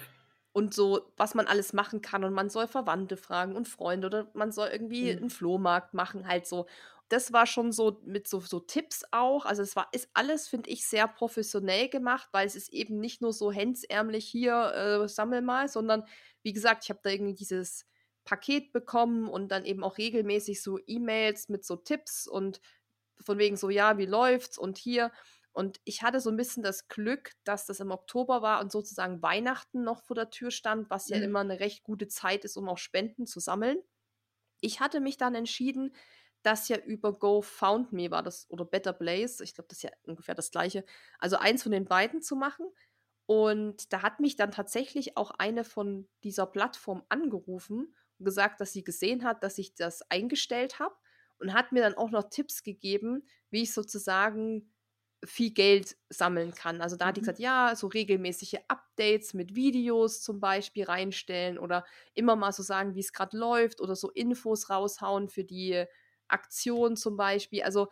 und so, was man alles machen kann. Und man soll Verwandte fragen und Freunde oder man soll irgendwie mhm. einen Flohmarkt machen, halt so. Das war schon so mit so, so Tipps auch. Also es war, ist alles, finde ich, sehr professionell gemacht, weil es ist eben nicht nur so hemdsärmlich hier, äh, sammel mal, sondern wie gesagt, ich habe da irgendwie dieses Paket bekommen und dann eben auch regelmäßig so E-Mails mit so Tipps und von wegen so, ja, wie läuft's und hier. Und ich hatte so ein bisschen das Glück, dass das im Oktober war und sozusagen Weihnachten noch vor der Tür stand, was ja mhm. immer eine recht gute Zeit ist, um auch Spenden zu sammeln. Ich hatte mich dann entschieden, das ja über GoFoundMe war das oder Better Blaze, ich glaube, das ist ja ungefähr das gleiche, also eins von den beiden zu machen. Und da hat mich dann tatsächlich auch eine von dieser Plattform angerufen und gesagt, dass sie gesehen hat, dass ich das eingestellt habe und hat mir dann auch noch Tipps gegeben, wie ich sozusagen viel Geld sammeln kann. Also da hat die mhm. gesagt, ja, so regelmäßige Updates mit Videos zum Beispiel reinstellen oder immer mal so sagen, wie es gerade läuft oder so Infos raushauen für die Aktion zum Beispiel. Also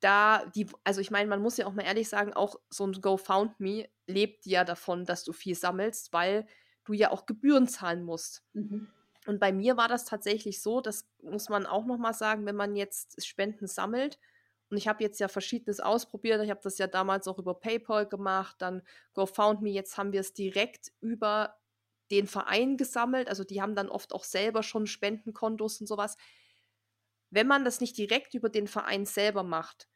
da die, also ich meine, man muss ja auch mal ehrlich sagen, auch so ein GoFoundMe lebt ja davon, dass du viel sammelst, weil du ja auch Gebühren zahlen musst. Mhm. Und bei mir war das tatsächlich so, das muss man auch noch mal sagen, wenn man jetzt Spenden sammelt, Und ich habe jetzt ja verschiedenes ausprobiert. Ich habe das ja damals auch über PayPal gemacht, dann GoFoundMe. Jetzt haben wir es direkt über den Verein gesammelt. Also die haben dann oft auch selber schon Spendenkontos und sowas. Wenn man das nicht direkt über den Verein selber macht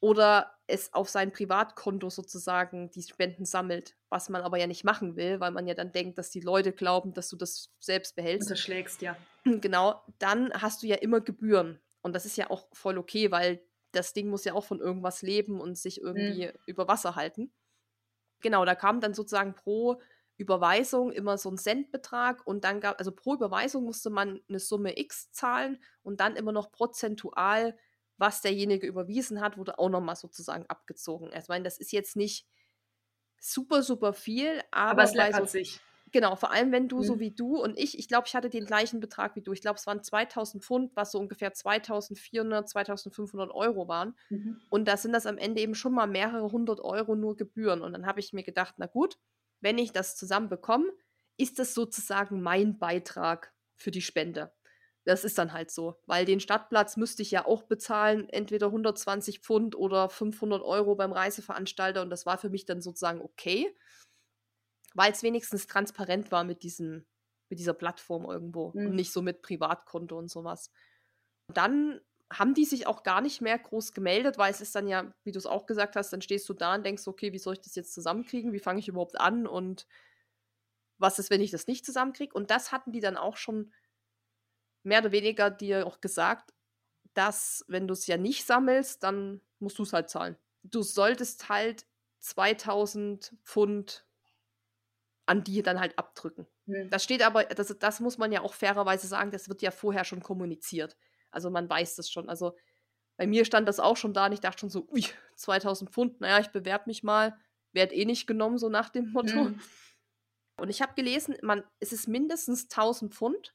oder es auf sein Privatkonto sozusagen die Spenden sammelt, was man aber ja nicht machen will, weil man ja dann denkt, dass die Leute glauben, dass du das selbst behältst. Unterschlägst, ja. Genau, dann hast du ja immer Gebühren. Und das ist ja auch voll okay, weil das Ding muss ja auch von irgendwas leben und sich irgendwie mhm. über Wasser halten. Genau, da kam dann sozusagen pro Überweisung immer so ein Centbetrag und dann gab, also pro Überweisung musste man eine Summe X zahlen und dann immer noch prozentual, was derjenige überwiesen hat, wurde auch nochmal sozusagen abgezogen. Also ich meine, das ist jetzt nicht super, super viel, aber, aber es läppert so, sich. Genau, vor allem wenn du mhm. so wie du und ich, ich glaube, ich hatte den gleichen Betrag wie du. Ich glaube, es waren 2000 Pfund, was so ungefähr 2400, 2500 Euro waren. Mhm. Und da sind das am Ende eben schon mal mehrere hundert Euro nur Gebühren. Und dann habe ich mir gedacht, na gut, wenn ich das zusammen bekomme, ist das sozusagen mein Beitrag für die Spende. Das ist dann halt so, weil den Stadtplatz müsste ich ja auch bezahlen, entweder 120 Pfund oder 500 Euro beim Reiseveranstalter und das war für mich dann sozusagen okay, weil es wenigstens transparent war mit diesem, mit dieser Plattform irgendwo mhm. und nicht so mit Privatkonto und sowas. Dann haben die sich auch gar nicht mehr groß gemeldet, weil es ist dann ja, wie du es auch gesagt hast, dann stehst du da und denkst, okay, wie soll ich das jetzt zusammenkriegen? Wie fange ich überhaupt an? Und was ist, wenn ich das nicht zusammenkriege? Und das hatten die dann auch schon mehr oder weniger dir auch gesagt, dass wenn du es ja nicht sammelst, dann musst du es halt zahlen. Du solltest halt 2000 Pfund an die dann halt abdrücken. Mhm. Das steht aber, das, das muss man ja auch fairerweise sagen, das wird ja vorher schon kommuniziert. Also man weiß das schon. Also bei mir stand das auch schon da und ich dachte schon so, ui, 2000 Pfund, naja, ich bewerbe mich mal, werd eh nicht genommen, so nach dem Motto. Mhm. Und ich habe gelesen, man, es ist mindestens 1000 Pfund,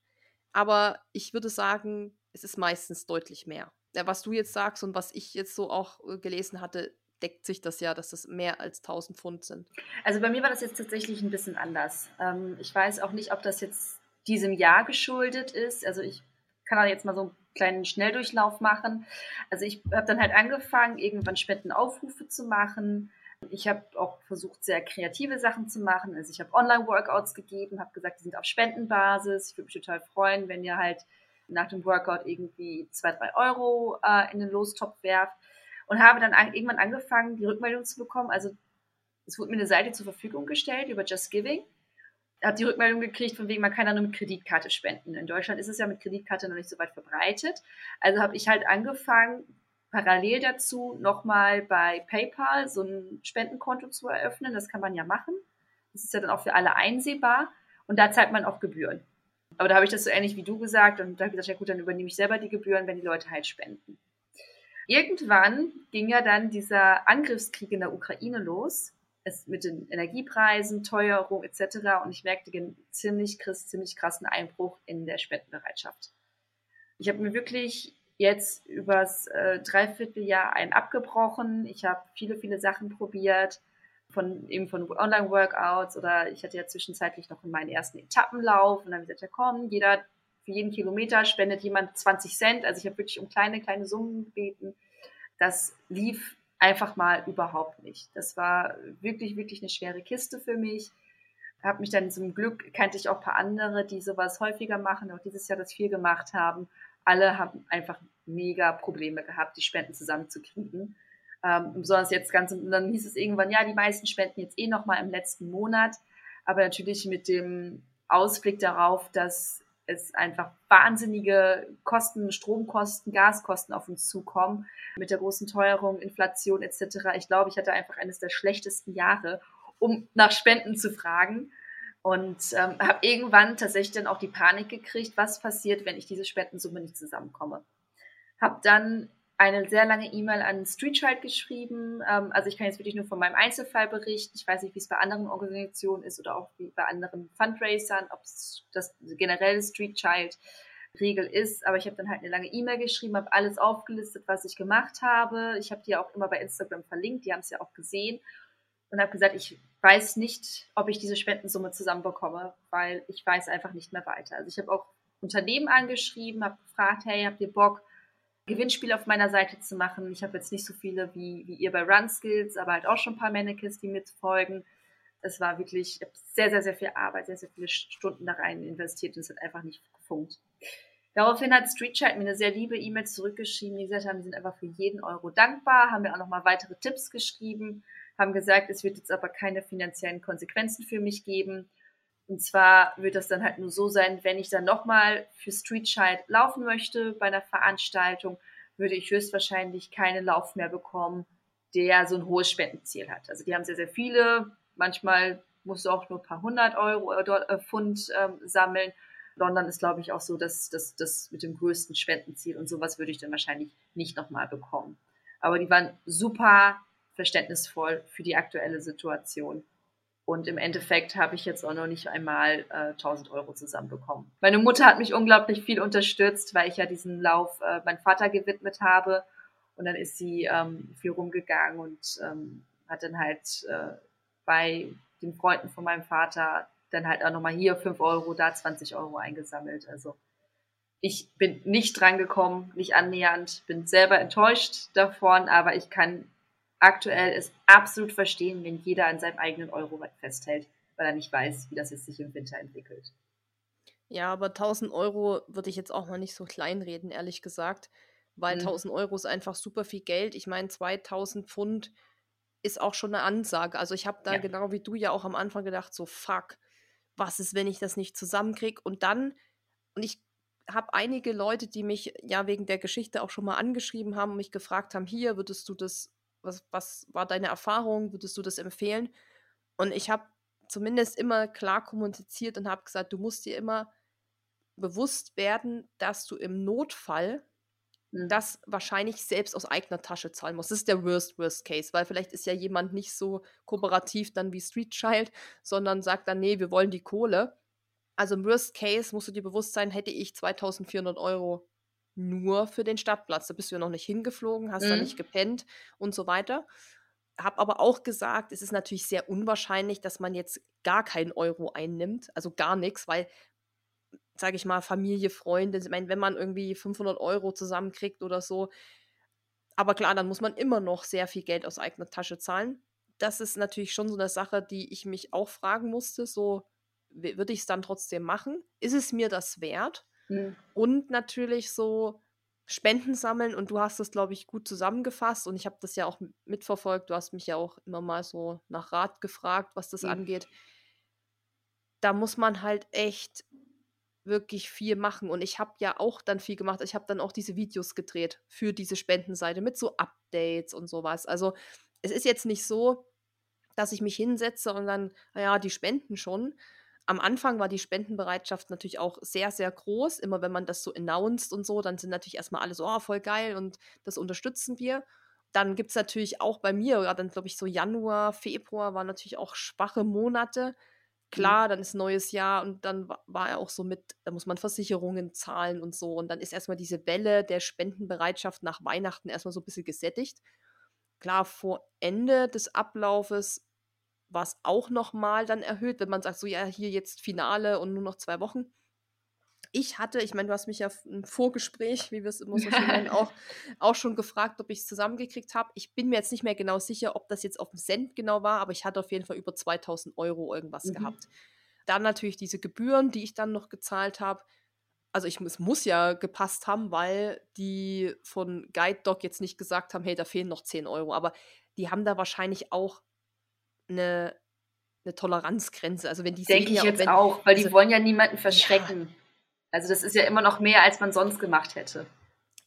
aber ich würde sagen, es ist meistens deutlich mehr. Ja, was du jetzt sagst und was ich jetzt so auch äh, gelesen hatte, deckt sich das ja, dass das mehr als 1000 Pfund sind. Also bei mir war das jetzt tatsächlich ein bisschen anders. Ähm, ich weiß auch nicht, ob das jetzt diesem Jahr geschuldet ist. Also ich kann da jetzt mal so einen kleinen Schnelldurchlauf machen. Also ich habe dann halt angefangen, irgendwann Spendenaufrufe zu machen. Ich habe auch versucht, sehr kreative Sachen zu machen. Also ich habe Online-Workouts gegeben, habe gesagt, die sind auf Spendenbasis. Ich würde mich total freuen, wenn ihr halt nach dem Workout irgendwie zwei, drei Euro äh, in den Lostopf werft. Und habe dann an, irgendwann angefangen, die Rückmeldung zu bekommen. Also es wurde mir eine Seite zur Verfügung gestellt über Just Giving habe die Rückmeldung gekriegt, von wegen, man kann ja nur mit Kreditkarte spenden. In Deutschland ist es ja mit Kreditkarte noch nicht so weit verbreitet. Also habe ich halt angefangen, parallel dazu nochmal bei PayPal so ein Spendenkonto zu eröffnen. Das kann man ja machen. Das ist ja dann auch für alle einsehbar. Und da zahlt man auch Gebühren. Aber da habe ich das so ähnlich wie du gesagt und da habe ich gesagt, ja gut, dann übernehme ich selber die Gebühren, wenn die Leute halt spenden. Irgendwann ging ja dann dieser Angriffskrieg in der Ukraine los es mit den Energiepreisen, Teuerung etc. Und ich merkte einen ziemlich, ziemlich krassen Einbruch in der Spendenbereitschaft. Ich habe mir wirklich jetzt übers äh, Dreivierteljahr einen abgebrochen. Ich habe viele, viele Sachen probiert, von eben von Online-Workouts oder ich hatte ja zwischenzeitlich noch meinen ersten Etappenlauf und dann habe ich gesagt, ja komm, jeder für jeden Kilometer spendet jemand 20 Cent. Also ich habe wirklich um kleine, kleine Summen gebeten. Das lief einfach mal überhaupt nicht. Das war wirklich, wirklich eine schwere Kiste für mich. Habe mich dann zum Glück, kannte ich auch ein paar andere, die sowas häufiger machen, auch dieses Jahr das viel gemacht haben. Alle haben einfach mega Probleme gehabt, die Spenden zusammenzukriegen. Ähm, besonders jetzt ganz, und dann hieß es irgendwann, ja, die meisten spenden jetzt eh nochmal im letzten Monat. Aber natürlich mit dem Ausblick darauf, dass es einfach wahnsinnige Kosten, Stromkosten, Gaskosten auf uns zukommen mit der großen Teuerung, Inflation etc. Ich glaube, ich hatte einfach eines der schlechtesten Jahre, um nach Spenden zu fragen und ähm, habe irgendwann tatsächlich dann auch die Panik gekriegt, was passiert, wenn ich diese Spendensumme nicht zusammenkomme. Habe dann eine sehr lange E-Mail an Streetchild geschrieben. Ähm, also ich kann jetzt wirklich nur von meinem Einzelfall berichten. Ich weiß nicht, wie es bei anderen Organisationen ist oder auch wie bei anderen Fundraisern, ob es das generelle Streetchild Regel ist. Aber ich habe dann halt eine lange E-Mail geschrieben, habe alles aufgelistet, was ich gemacht habe. Ich habe die auch immer bei Instagram verlinkt, die haben es ja auch gesehen und habe gesagt, ich weiß nicht, ob ich diese Spendensumme zusammenbekomme, weil ich weiß einfach nicht mehr weiter. Also ich habe auch Unternehmen angeschrieben, habe gefragt, hey, habt ihr Bock, Gewinnspiele auf meiner Seite zu machen. Ich habe jetzt nicht so viele wie, wie ihr bei Run Skills, aber halt auch schon ein paar Mannequins, die mitfolgen. Es war wirklich sehr, sehr, sehr viel Arbeit, sehr, sehr viele Stunden da rein investiert und es hat einfach nicht gefunkt. Daraufhin hat Streetchat mir eine sehr liebe E-Mail zurückgeschrieben, die gesagt haben, die sind einfach für jeden Euro dankbar, haben mir auch nochmal weitere Tipps geschrieben, haben gesagt, es wird jetzt aber keine finanziellen Konsequenzen für mich geben. Und zwar wird das dann halt nur so sein, wenn ich dann nochmal für Streetchild laufen möchte bei einer Veranstaltung, würde ich höchstwahrscheinlich keinen Lauf mehr bekommen, der so ein hohes Spendenziel hat. Also die haben sehr, sehr viele. Manchmal musst du auch nur ein paar hundert Euro oder äh, Pfund ähm, sammeln. London ist, glaube ich, auch so, dass das mit dem größten Spendenziel und sowas würde ich dann wahrscheinlich nicht nochmal bekommen. Aber die waren super verständnisvoll für die aktuelle Situation. Und im Endeffekt habe ich jetzt auch noch nicht einmal äh, 1000 Euro zusammenbekommen. Meine Mutter hat mich unglaublich viel unterstützt, weil ich ja diesen Lauf äh, meinem Vater gewidmet habe. Und dann ist sie ähm, viel rumgegangen und ähm, hat dann halt äh, bei den Freunden von meinem Vater dann halt auch nochmal hier 5 Euro, da 20 Euro eingesammelt. Also ich bin nicht drangekommen, nicht annähernd, bin selber enttäuscht davon, aber ich kann aktuell es absolut verstehen, wenn jeder an seinem eigenen Euro festhält, weil er nicht weiß, wie das jetzt sich im Winter entwickelt. Ja, aber 1000 Euro würde ich jetzt auch mal nicht so kleinreden, ehrlich gesagt, weil mhm. 1000 Euro ist einfach super viel Geld. Ich meine, 2000 Pfund ist auch schon eine Ansage. Also ich habe da ja. genau wie du ja auch am Anfang gedacht, so fuck, was ist, wenn ich das nicht zusammenkriege? Und dann, und ich habe einige Leute, die mich ja wegen der Geschichte auch schon mal angeschrieben haben und mich gefragt haben, hier, würdest du das, was, was war deine Erfahrung, würdest du das empfehlen? Und ich habe zumindest immer klar kommuniziert und habe gesagt, du musst dir immer bewusst werden, dass du im Notfall Mhm. das wahrscheinlich selbst aus eigener Tasche zahlen muss. Das ist der Worst, Worst Case, weil vielleicht ist ja jemand nicht so kooperativ dann wie Street Child, sondern sagt dann, nee, wir wollen die Kohle. Also im Worst Case musst du dir bewusst sein, hätte ich 2400 Euro nur für den Stadtplatz. Da bist du ja noch nicht hingeflogen, hast mhm. da nicht gepennt und so weiter. Hab aber auch gesagt, es ist natürlich sehr unwahrscheinlich, dass man jetzt gar keinen Euro einnimmt, also gar nichts, weil sage ich mal, Familie, Freunde. Ich meine, wenn man irgendwie 500 Euro zusammenkriegt oder so. Aber klar, dann muss man immer noch sehr viel Geld aus eigener Tasche zahlen. Das ist natürlich schon so eine Sache, die ich mich auch fragen musste. So, würde ich es dann trotzdem machen? Ist es mir das wert? Mhm. Und natürlich so Spenden sammeln. Und du hast das, glaube ich, gut zusammengefasst. Und ich habe das ja auch mitverfolgt. Du hast mich ja auch immer mal so nach Rat gefragt, was das mhm. angeht. Da muss man halt echt wirklich viel machen. Und ich habe ja auch dann viel gemacht. Ich habe dann auch diese Videos gedreht für diese Spendenseite mit so Updates und sowas. Also es ist jetzt nicht so, dass ich mich hinsetze und dann, naja, die spenden schon. Am Anfang war die Spendenbereitschaft natürlich auch sehr, sehr groß. Immer wenn man das so announced und so, dann sind natürlich erstmal alle so, oh, voll geil und das unterstützen wir. Dann gibt es natürlich auch bei mir, ja, dann glaube ich so Januar, Februar waren natürlich auch schwache Monate. Mhm. Klar, dann ist neues Jahr und dann war er auch so mit, da muss man Versicherungen zahlen und so. Und dann ist erstmal diese Welle der Spendenbereitschaft nach Weihnachten erstmal so ein bisschen gesättigt. Klar, vor Ende des Ablaufes war es auch nochmal dann erhöht, wenn man sagt, so ja, hier jetzt Finale und nur noch zwei Wochen ich hatte, ich meine, du hast mich ja im Vorgespräch, wie wir es immer so schön nennen, auch, auch schon gefragt, ob ich es zusammengekriegt habe. Ich bin mir jetzt nicht mehr genau sicher, ob das jetzt auf dem Cent genau war, aber ich hatte auf jeden Fall über 2000 Euro irgendwas mhm. gehabt. Dann natürlich diese Gebühren, die ich dann noch gezahlt habe. Also ich, es muss ja gepasst haben, weil die von Guide Dog jetzt nicht gesagt haben, hey, da fehlen noch 10 Euro. Aber die haben da wahrscheinlich auch eine, eine Toleranzgrenze. Also wenn die Denke ich ja, jetzt wenn, auch, weil also, die wollen ja niemanden verschrecken. Ja, also das ist ja immer noch mehr, als man sonst gemacht hätte.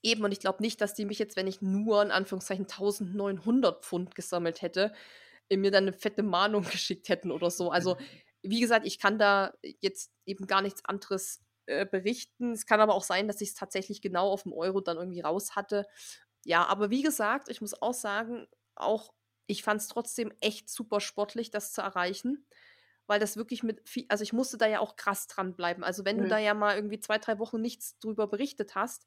Eben, und ich glaube nicht, dass die mich jetzt, wenn ich nur in Anführungszeichen 1900 Pfund gesammelt hätte, mir dann eine fette Mahnung geschickt hätten oder so. Also, wie gesagt, ich kann da jetzt eben gar nichts anderes äh, berichten. Es kann aber auch sein, dass ich es tatsächlich genau auf dem Euro dann irgendwie raus hatte. Ja, aber wie gesagt, ich muss auch sagen, auch ich fand es trotzdem echt super sportlich, das zu erreichen weil das wirklich mit viel, also ich musste da ja auch krass dranbleiben. Also wenn mhm. du da ja mal irgendwie zwei, drei Wochen nichts drüber berichtet hast,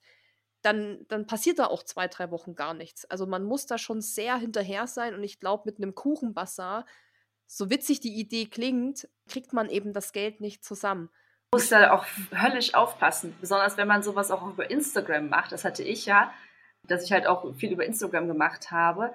dann, dann passiert da auch zwei, drei Wochen gar nichts. Also man muss da schon sehr hinterher sein und ich glaube, mit einem Kuchenbasar, so witzig die Idee klingt, kriegt man eben das Geld nicht zusammen. Man muss da auch höllisch aufpassen, besonders wenn man sowas auch über Instagram macht. Das hatte ich ja. dass ich halt auch viel über Instagram gemacht habe.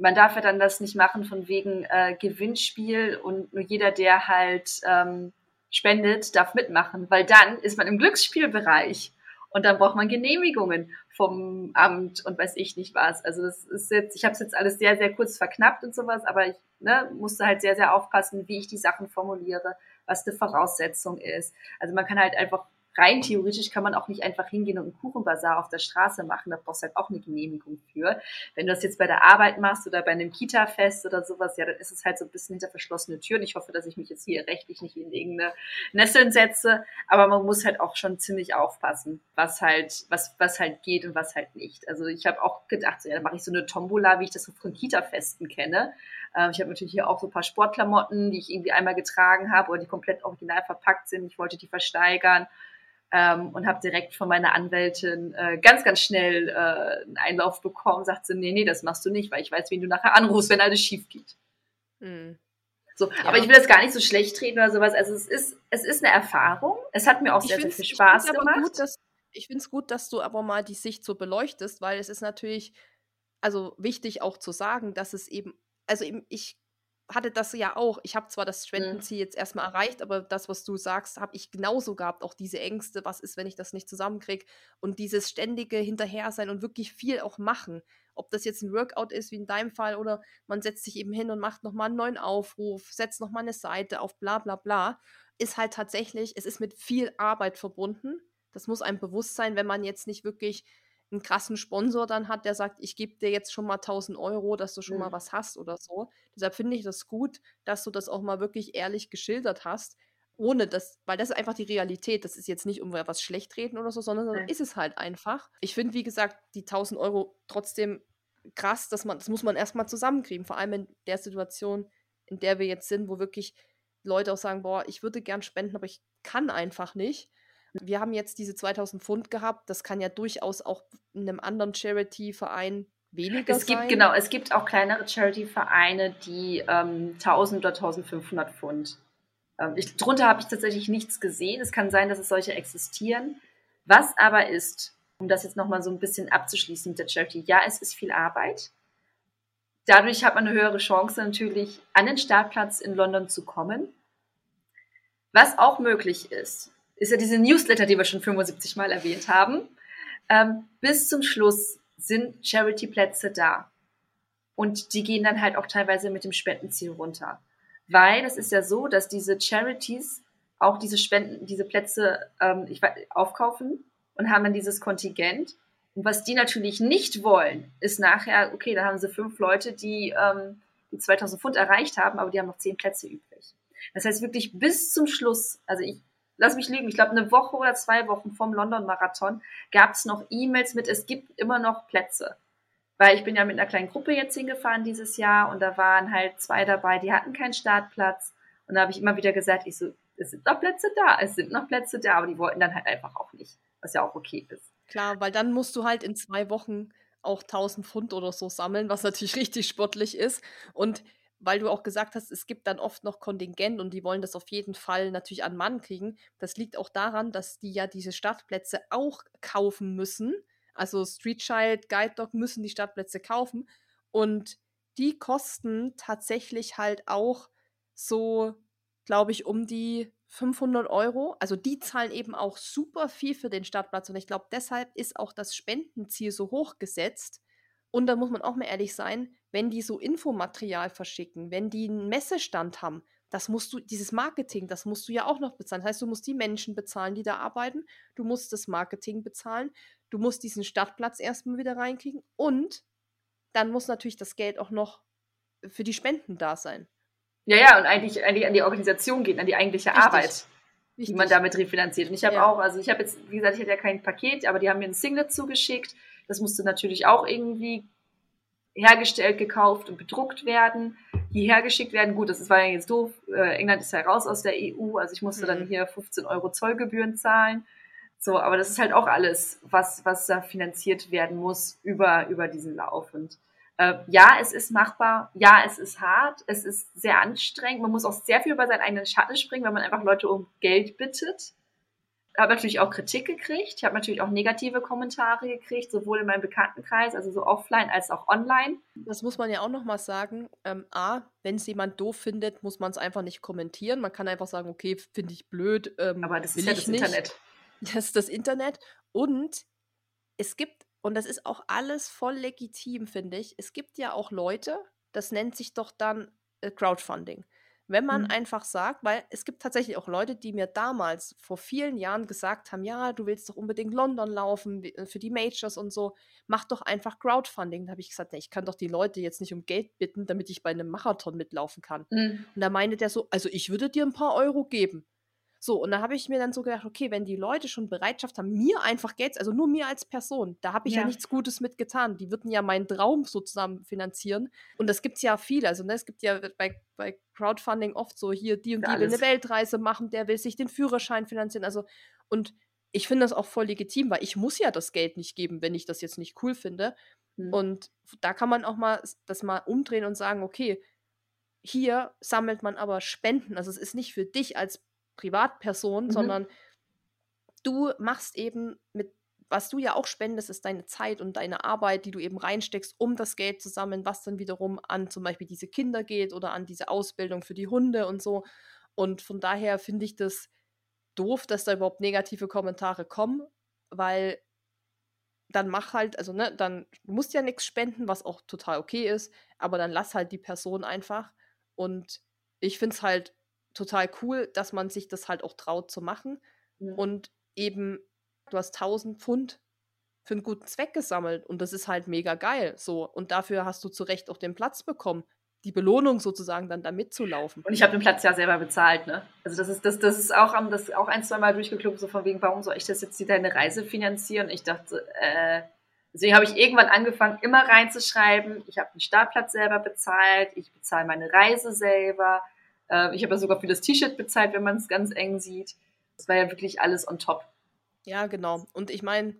Man darf ja dann das nicht machen von wegen äh, Gewinnspiel und nur jeder, der halt ähm, spendet, darf mitmachen, weil dann ist man im Glücksspielbereich und dann braucht man Genehmigungen vom Amt und weiß ich nicht was. Also das ist jetzt, ich habe es jetzt alles sehr, sehr kurz verknappt und sowas, aber ich ne, musste halt sehr, sehr aufpassen, wie ich die Sachen formuliere, was die Voraussetzung ist. Also man kann halt einfach rein theoretisch kann man auch nicht einfach hingehen und einen Kuchenbazar auf der Straße machen. Da brauchst du halt auch eine Genehmigung für. Wenn du das jetzt bei der Arbeit machst oder bei einem Kita-Fest oder sowas, ja, dann ist es halt so ein bisschen hinter verschlossene Türen. Ich hoffe, dass ich mich jetzt hier rechtlich nicht in irgendeine Nesseln setze. Aber man muss halt auch schon ziemlich aufpassen, was halt, was, was halt geht und was halt nicht. Also ich habe auch gedacht, so, ja, dann mache ich so eine Tombola, wie ich das so von Kita-Festen kenne. Ähm, ich habe natürlich hier auch so ein paar Sportklamotten, die ich irgendwie einmal getragen habe oder die komplett original verpackt sind. Ich wollte die versteigern ähm, und habe direkt von meiner Anwältin äh, ganz, ganz schnell äh, einen Einlauf bekommen. Sagt sie, nee, nee, das machst du nicht, weil ich weiß, wen du nachher anrufst, wenn alles schief geht. Mhm. So, ja. aber ich will das gar nicht so schlecht reden oder sowas. Also es ist, es ist eine Erfahrung. Es hat mir auch sehr, sehr viel Spaß gemacht. Gut, dass, ich finde es gut, dass du aber mal die Sicht so beleuchtest, weil es ist natürlich also wichtig auch zu sagen, dass es eben, also eben, ich hatte das ja auch. Ich habe zwar das mhm. Spendenziel jetzt erstmal erreicht, aber das, was du sagst, habe ich genauso gehabt. Auch diese Ängste, was ist, wenn ich das nicht zusammenkriege? Und dieses ständige Hinterhersein und wirklich viel auch machen. Ob das jetzt ein Workout ist, wie in deinem Fall, oder man setzt sich eben hin und macht nochmal einen neuen Aufruf, setzt nochmal eine Seite auf bla bla bla, ist halt tatsächlich, es ist mit viel Arbeit verbunden. Das muss einem bewusst sein, wenn man jetzt nicht wirklich einen krassen Sponsor dann hat, der sagt, ich gebe dir jetzt schon mal 1000 Euro, dass du schon mhm. mal was hast oder so. Deshalb finde ich das gut, dass du das auch mal wirklich ehrlich geschildert hast, ohne das, weil das ist einfach die Realität. Das ist jetzt nicht um was schlecht reden oder so, sondern mhm. ist es halt einfach. Ich finde, wie gesagt, die 1000 Euro trotzdem krass, dass man, das muss man erstmal zusammenkriegen, vor allem in der Situation, in der wir jetzt sind, wo wirklich Leute auch sagen, boah, ich würde gern spenden, aber ich kann einfach nicht. Wir haben jetzt diese 2000 Pfund gehabt. Das kann ja durchaus auch in einem anderen Charity-Verein weniger es gibt, sein. Genau, es gibt auch kleinere Charity-Vereine, die ähm, 1000 oder 1500 Pfund. Ähm, ich, drunter habe ich tatsächlich nichts gesehen. Es kann sein, dass es solche existieren. Was aber ist, um das jetzt nochmal so ein bisschen abzuschließen mit der Charity, ja, es ist viel Arbeit. Dadurch hat man eine höhere Chance natürlich, an den Startplatz in London zu kommen. Was auch möglich ist, ist ja diese Newsletter, die wir schon 75 Mal erwähnt haben. Ähm, bis zum Schluss sind Charity-Plätze da. Und die gehen dann halt auch teilweise mit dem Spendenziel runter. Weil es ist ja so, dass diese Charities auch diese Spenden, diese Plätze ähm, ich, aufkaufen und haben dann dieses Kontingent. Und was die natürlich nicht wollen, ist nachher, okay, da haben sie fünf Leute, die ähm, die 2000 Pfund erreicht haben, aber die haben noch zehn Plätze übrig. Das heißt wirklich bis zum Schluss, also ich lass mich lügen, ich glaube eine Woche oder zwei Wochen vom London-Marathon gab es noch E-Mails mit, es gibt immer noch Plätze. Weil ich bin ja mit einer kleinen Gruppe jetzt hingefahren dieses Jahr und da waren halt zwei dabei, die hatten keinen Startplatz. Und da habe ich immer wieder gesagt, ich so, es sind noch Plätze da, es sind noch Plätze da, aber die wollten dann halt einfach auch nicht, was ja auch okay ist. Klar, weil dann musst du halt in zwei Wochen auch 1000 Pfund oder so sammeln, was natürlich richtig sportlich ist. Und weil du auch gesagt hast, es gibt dann oft noch Kontingent und die wollen das auf jeden Fall natürlich an Mann kriegen. Das liegt auch daran, dass die ja diese Startplätze auch kaufen müssen. Also Street Child, Guide Dog müssen die Startplätze kaufen und die kosten tatsächlich halt auch so, glaube ich, um die 500 Euro. Also die zahlen eben auch super viel für den Startplatz und ich glaube, deshalb ist auch das Spendenziel so hoch gesetzt. Und da muss man auch mal ehrlich sein, wenn die so Infomaterial verschicken, wenn die einen Messestand haben, das musst du, dieses Marketing, das musst du ja auch noch bezahlen. Das heißt, du musst die Menschen bezahlen, die da arbeiten, du musst das Marketing bezahlen, du musst diesen Startplatz erstmal wieder reinkriegen und dann muss natürlich das Geld auch noch für die Spenden da sein. Ja, ja, und eigentlich, eigentlich an die Organisation gehen, an die eigentliche Richtig. Arbeit, Richtig. die man damit refinanziert. Und ich habe ja. auch, also ich habe jetzt, wie gesagt, ich hatte ja kein Paket, aber die haben mir ein Singlet zugeschickt. Das musste natürlich auch irgendwie hergestellt, gekauft und bedruckt werden, hierher geschickt werden. Gut, das war ja jetzt doof. Äh, England ist ja raus aus der EU, also ich musste mhm. dann hier 15 Euro Zollgebühren zahlen. So, aber das ist halt auch alles, was, was da finanziert werden muss über, über diesen Lauf. Und äh, ja, es ist machbar, ja, es ist hart, es ist sehr anstrengend. Man muss auch sehr viel über seinen eigenen Schatten springen, wenn man einfach Leute um Geld bittet. Habe natürlich auch Kritik gekriegt. Ich habe natürlich auch negative Kommentare gekriegt, sowohl in meinem Bekanntenkreis, also so offline als auch online. Das muss man ja auch nochmal sagen. Ähm, A, wenn es jemand doof findet, muss man es einfach nicht kommentieren. Man kann einfach sagen, okay, finde ich blöd. Ähm, Aber das ist ja das nicht. Internet. Das ist das Internet. Und es gibt, und das ist auch alles voll legitim, finde ich, es gibt ja auch Leute, das nennt sich doch dann äh, Crowdfunding. Wenn man mhm. einfach sagt, weil es gibt tatsächlich auch Leute, die mir damals vor vielen Jahren gesagt haben, ja, du willst doch unbedingt London laufen äh, für die Majors und so, mach doch einfach Crowdfunding. Da habe ich gesagt, nee, ich kann doch die Leute jetzt nicht um Geld bitten, damit ich bei einem Marathon mitlaufen kann. Mhm. Und da meinte der so, also ich würde dir ein paar Euro geben. So, und da habe ich mir dann so gedacht, okay, wenn die Leute schon Bereitschaft haben, mir einfach Geld, also nur mir als Person, da habe ich ja. ja. nichts Gutes mit getan. Die würden ja meinen Traum sozusagen finanzieren. Und das gibt es ja viel. Also, ne, es gibt ja bei, bei Crowdfunding oft so, hier, die und die will eine Weltreise machen, der will sich den Führerschein finanzieren. Also, und ich finde das auch voll legitim, weil ich muss ja das Geld nicht geben, wenn ich das jetzt nicht cool finde. Mhm. Und da kann man auch mal das mal umdrehen und sagen, okay, hier sammelt man aber Spenden. Also es ist nicht für dich als Privatperson, mhm. sondern du machst eben mit, was du ja auch spendest, ist deine Zeit und deine Arbeit, die du eben reinsteckst, um das Geld zu sammeln, was dann wiederum an zum Beispiel diese Kinder geht oder an diese Ausbildung für die Hunde und so. Und von daher finde ich das doof, dass da überhaupt negative Kommentare kommen, weil dann mach halt, also ne, dann du musst ja nichts spenden, was auch total okay ist, aber dann lass halt die Person einfach. Und ich finde es halt total cool, dass man sich das halt auch traut zu machen. Ja. Und eben, du hast 1000 Pfund für einen guten Zweck gesammelt und das ist halt mega geil. So. Und dafür hast du zu Recht auch den Platz bekommen. Die Belohnung sozusagen dann da mitzulaufen. Und ich habe den Platz ja selber bezahlt, ne? Also das ist, das, das ist auch, das auch ein, zwei Mal durchgeklubbt, so von wegen, warum soll ich das jetzt deine Reise finanzieren? Ich dachte, äh, deswegen habe ich irgendwann angefangen, immer reinzuschreiben, ich habe den Startplatz selber bezahlt, ich bezahle meine Reise selber, äh, ich habe ja sogar für das T-Shirt bezahlt, wenn man es ganz eng sieht. Das war ja wirklich alles on top. Ja, genau. Und ich meine,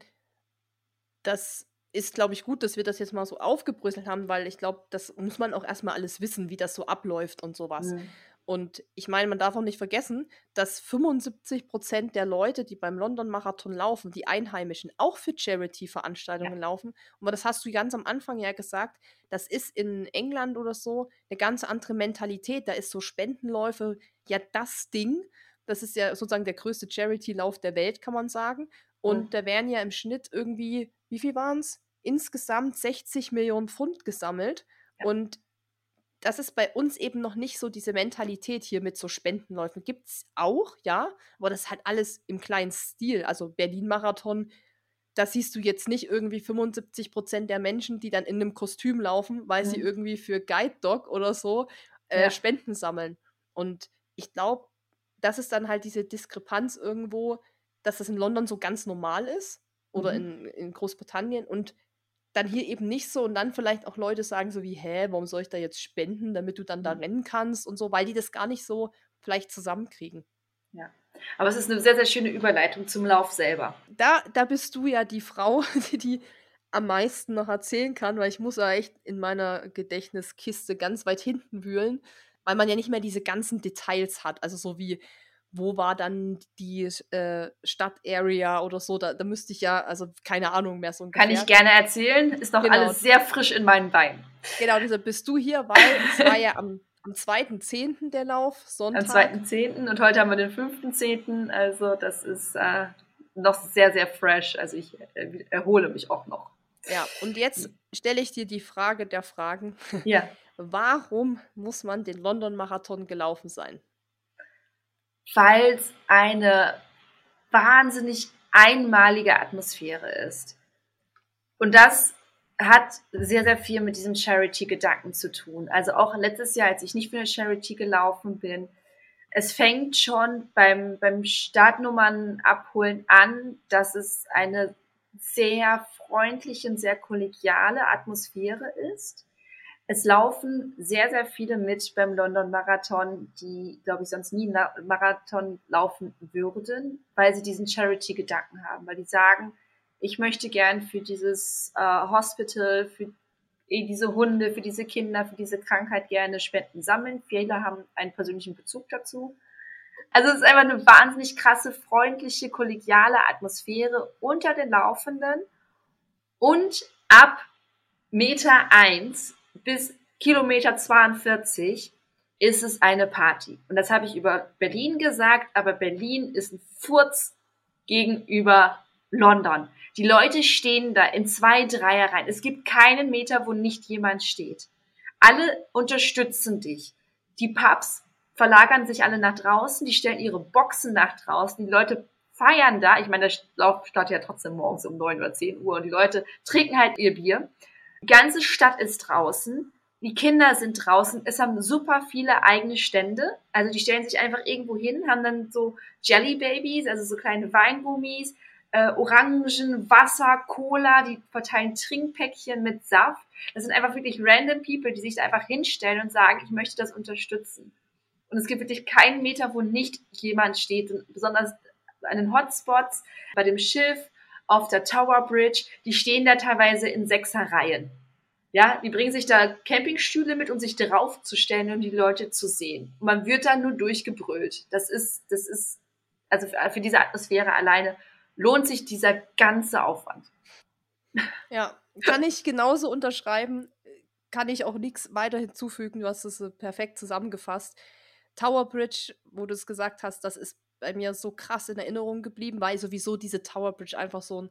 das ist, glaube ich, gut, dass wir das jetzt mal so aufgebröselt haben, weil ich glaube, das muss man auch erstmal alles wissen, wie das so abläuft und sowas. Mhm. Und ich meine, man darf auch nicht vergessen, dass 75 Prozent der Leute, die beim London-Marathon laufen, die Einheimischen, auch für Charity-Veranstaltungen ja. laufen. Und das hast du ganz am Anfang ja gesagt, das ist in England oder so eine ganz andere Mentalität. Da ist so Spendenläufe ja das Ding. Das ist ja sozusagen der größte Charity-Lauf der Welt, kann man sagen. Und mhm. da werden ja im Schnitt irgendwie, wie viel waren es? Insgesamt 60 Millionen Pfund gesammelt. Ja. Und das ist bei uns eben noch nicht so diese Mentalität hier mit so Spendenläufen. Gibt es auch, ja, aber das ist halt alles im kleinen Stil. Also Berlin-Marathon, da siehst du jetzt nicht irgendwie 75 Prozent der Menschen, die dann in einem Kostüm laufen, weil mhm. sie irgendwie für Guide Dog oder so äh, ja. Spenden sammeln. Und ich glaube, das ist dann halt diese Diskrepanz irgendwo, dass das in London so ganz normal ist oder mhm. in, in Großbritannien und dann hier eben nicht so und dann vielleicht auch Leute sagen so wie, hä, warum soll ich da jetzt spenden, damit du dann da mhm. rennen kannst und so, weil die das gar nicht so vielleicht zusammenkriegen. Ja. Aber es ist eine sehr, sehr schöne Überleitung zum Lauf selber. Da, da bist du ja die Frau, die, die am meisten noch erzählen kann, weil ich muss ja echt in meiner Gedächtniskiste ganz weit hinten wühlen, weil man ja nicht mehr diese ganzen Details hat. Also so wie, wo war dann die äh, Stadtarea oder so, da, da müsste ich ja, also keine Ahnung mehr so ungefähr. Kann ich gerne erzählen, ist noch genau. alles sehr frisch in meinen Beinen. Genau, deshalb bist du hier, weil es war ja am, am 2.10. der Lauf, Sonntag. Am 2.10. und heute haben wir den 5.10., also das ist äh, noch sehr, sehr fresh, also ich äh, erhole mich auch noch. Ja, und jetzt stelle ich dir die Frage der Fragen. Ja. Warum muss man den London-Marathon gelaufen sein? Weil es eine wahnsinnig einmalige Atmosphäre ist. Und das hat sehr, sehr viel mit diesem Charity-Gedanken zu tun. Also auch letztes Jahr, als ich nicht für eine Charity gelaufen bin, es fängt schon beim, beim Startnummern abholen an, dass es eine sehr freundliche und sehr kollegiale Atmosphäre ist. Es laufen sehr, sehr viele mit beim London Marathon, die, glaube ich, sonst nie einen Marathon laufen würden, weil sie diesen Charity-Gedanken haben, weil die sagen, ich möchte gern für dieses äh, Hospital, für diese Hunde, für diese Kinder, für diese Krankheit gerne Spenden sammeln. Viele haben einen persönlichen Bezug dazu. Also es ist einfach eine wahnsinnig krasse, freundliche, kollegiale Atmosphäre unter den Laufenden und ab Meter 1 bis Kilometer 42 ist es eine Party. Und das habe ich über Berlin gesagt, aber Berlin ist ein Furz gegenüber London. Die Leute stehen da in zwei Dreierreihen. Es gibt keinen Meter, wo nicht jemand steht. Alle unterstützen dich. Die Pubs verlagern sich alle nach draußen, die stellen ihre Boxen nach draußen, die Leute feiern da. Ich meine, der Lauf startet ja trotzdem morgens um neun oder zehn Uhr und die Leute trinken halt ihr Bier. Die ganze Stadt ist draußen. Die Kinder sind draußen. Es haben super viele eigene Stände. Also die stellen sich einfach irgendwo hin, haben dann so Jelly Babies, also so kleine Weingummis, äh, Orangen, Wasser, Cola, die verteilen Trinkpäckchen mit Saft. Das sind einfach wirklich random People, die sich da einfach hinstellen und sagen, ich möchte das unterstützen. Und es gibt wirklich keinen Meter, wo nicht jemand steht. Und besonders an den Hotspots, bei dem Schiff, auf der Tower Bridge, die stehen da teilweise in Sechserreihen. Ja, die bringen sich da Campingstühle mit, um sich draufzustellen und die Leute zu sehen. Und man wird da nur durchgebrüllt. Das ist, das ist, also für, für diese Atmosphäre alleine lohnt sich dieser ganze Aufwand. Ja, kann ich genauso unterschreiben. Kann ich auch nichts weiter hinzufügen. Du hast es perfekt zusammengefasst. Tower Bridge, wo du es gesagt hast, das ist bei mir so krass in Erinnerung geblieben, weil sowieso diese Tower Bridge einfach so ein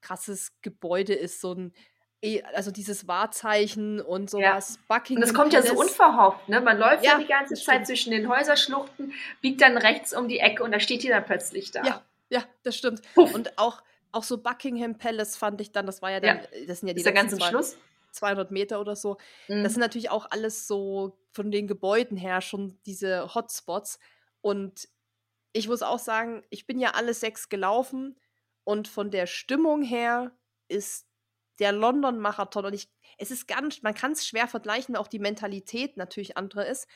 krasses Gebäude ist, so ein eh, also dieses Wahrzeichen und sowas. Ja. Buckingham und es kommt ja so unverhofft, ne? Man läuft ja, ja die ganze Zeit stimmt. zwischen den Häuserschluchten, biegt dann rechts um die Ecke und da steht die dann plötzlich da. Ja, ja, das stimmt. Puff. Und auch, auch so Buckingham Palace fand ich dann, das war ja dann, ja. das sind ja die Ist ganz Schluss. 200 Meter oder so. Mhm. Das sind natürlich auch alles so von den Gebäuden her schon diese Hotspots. Und ich muss auch sagen, ich bin ja alle sechs gelaufen und von der Stimmung her ist der London-Marathon und ich, es ist ganz, man kann es schwer vergleichen, weil auch die Mentalität natürlich andere ist,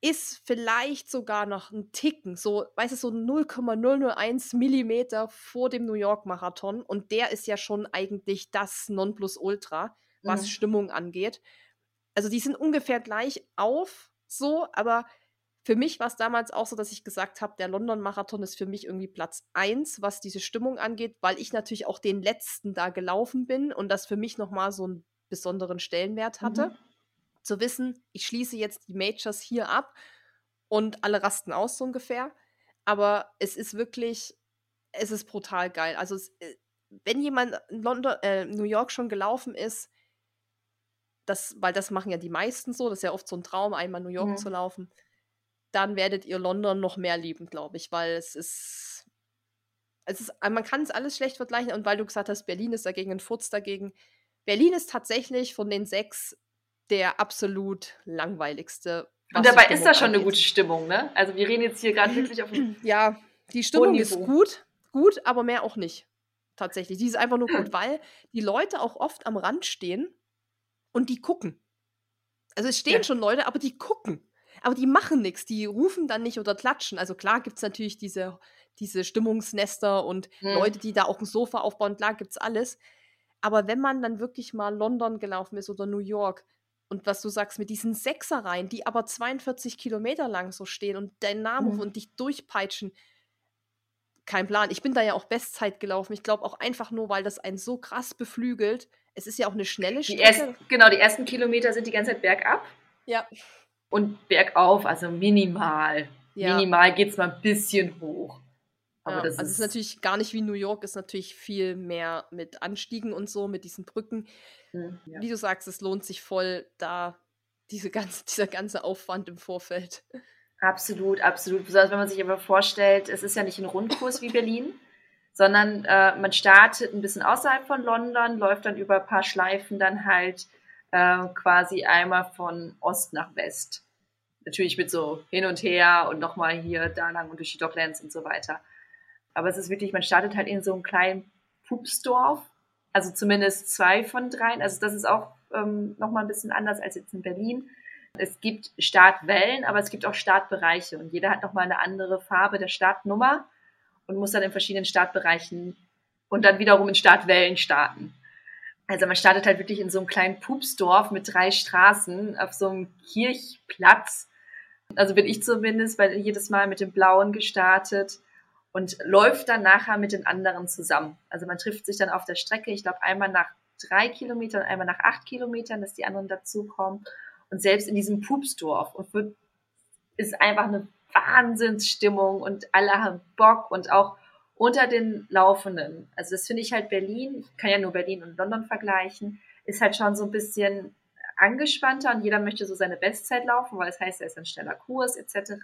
ist vielleicht sogar noch ein Ticken, so, weißt du, so 0,001 Millimeter vor dem New York-Marathon und der ist ja schon eigentlich das Nonplusultra, was mhm. Stimmung angeht. Also die sind ungefähr gleich auf, so, aber für mich war es damals auch so, dass ich gesagt habe, der London-Marathon ist für mich irgendwie Platz 1, was diese Stimmung angeht, weil ich natürlich auch den letzten da gelaufen bin und das für mich nochmal so einen besonderen Stellenwert hatte. Mhm. Zu wissen, ich schließe jetzt die Majors hier ab und alle rasten aus so ungefähr. Aber es ist wirklich, es ist brutal geil. Also es, äh, wenn jemand in London, äh, New York schon gelaufen ist, das, weil das machen ja die meisten so, das ist ja oft so ein Traum, einmal New York mhm. zu laufen dann werdet ihr London noch mehr lieben, glaube ich, weil es ist, es ist, man kann es alles schlecht vergleichen und weil du gesagt hast, Berlin ist dagegen ein Furz dagegen. Berlin ist tatsächlich von den sechs der absolut langweiligste. Und dabei ist da schon angeht. eine gute Stimmung, ne? Also wir reden jetzt hier gerade wirklich auf Ja, die Stimmung ist gut, gut, aber mehr auch nicht. Tatsächlich. Die ist einfach nur gut, weil die Leute auch oft am Rand stehen und die gucken. Also es stehen ja. schon Leute, aber die gucken aber die machen nichts, die rufen dann nicht oder klatschen. Also klar gibt es natürlich diese, diese Stimmungsnester und hm. Leute, die da auch ein Sofa aufbauen, klar gibt es alles. Aber wenn man dann wirklich mal London gelaufen ist oder New York und was du sagst mit diesen Sechsereien, die aber 42 Kilometer lang so stehen und deinen Namen hm. und dich durchpeitschen, kein Plan. Ich bin da ja auch Bestzeit gelaufen. Ich glaube auch einfach nur, weil das einen so krass beflügelt. Es ist ja auch eine schnelle Strecke. Die ersten, genau, die ersten Kilometer sind die ganze Zeit bergab. Ja und bergauf, also minimal. Ja. Minimal geht es mal ein bisschen hoch. Ja, also ist, ist natürlich gar nicht wie New York, ist natürlich viel mehr mit Anstiegen und so, mit diesen Brücken. Hm, ja. Wie du sagst, es lohnt sich voll, da diese ganze, dieser ganze Aufwand im Vorfeld. Absolut, absolut. Besonders wenn man sich aber vorstellt, es ist ja nicht ein Rundkurs wie Berlin, sondern äh, man startet ein bisschen außerhalb von London, läuft dann über ein paar Schleifen dann halt äh, quasi einmal von Ost nach West. Natürlich mit so hin und her und nochmal hier, da lang und durch die Docklands und so weiter. Aber es ist wirklich, man startet halt in so einem kleinen Pupsdorf, also zumindest zwei von dreien. Also das ist auch ähm, nochmal ein bisschen anders als jetzt in Berlin. Es gibt Startwellen, aber es gibt auch Startbereiche und jeder hat nochmal eine andere Farbe der Startnummer und muss dann in verschiedenen Startbereichen und dann wiederum in Startwellen starten. Also man startet halt wirklich in so einem kleinen Pupsdorf mit drei Straßen auf so einem Kirchplatz Also bin ich zumindest, weil jedes Mal mit dem Blauen gestartet und läuft dann nachher mit den anderen zusammen. Also man trifft sich dann auf der Strecke, ich glaube einmal nach drei Kilometern, einmal nach acht Kilometern, dass die anderen dazukommen. Und selbst in diesem Pupsdorf und wird, ist einfach eine Wahnsinnsstimmung und alle haben Bock und auch unter den Laufenden. Also das finde ich halt Berlin, ich kann ja nur Berlin und London vergleichen, ist halt schon so ein bisschen angespannter und jeder möchte so seine Bestzeit laufen, weil es das heißt, er ist ein schneller Kurs etc.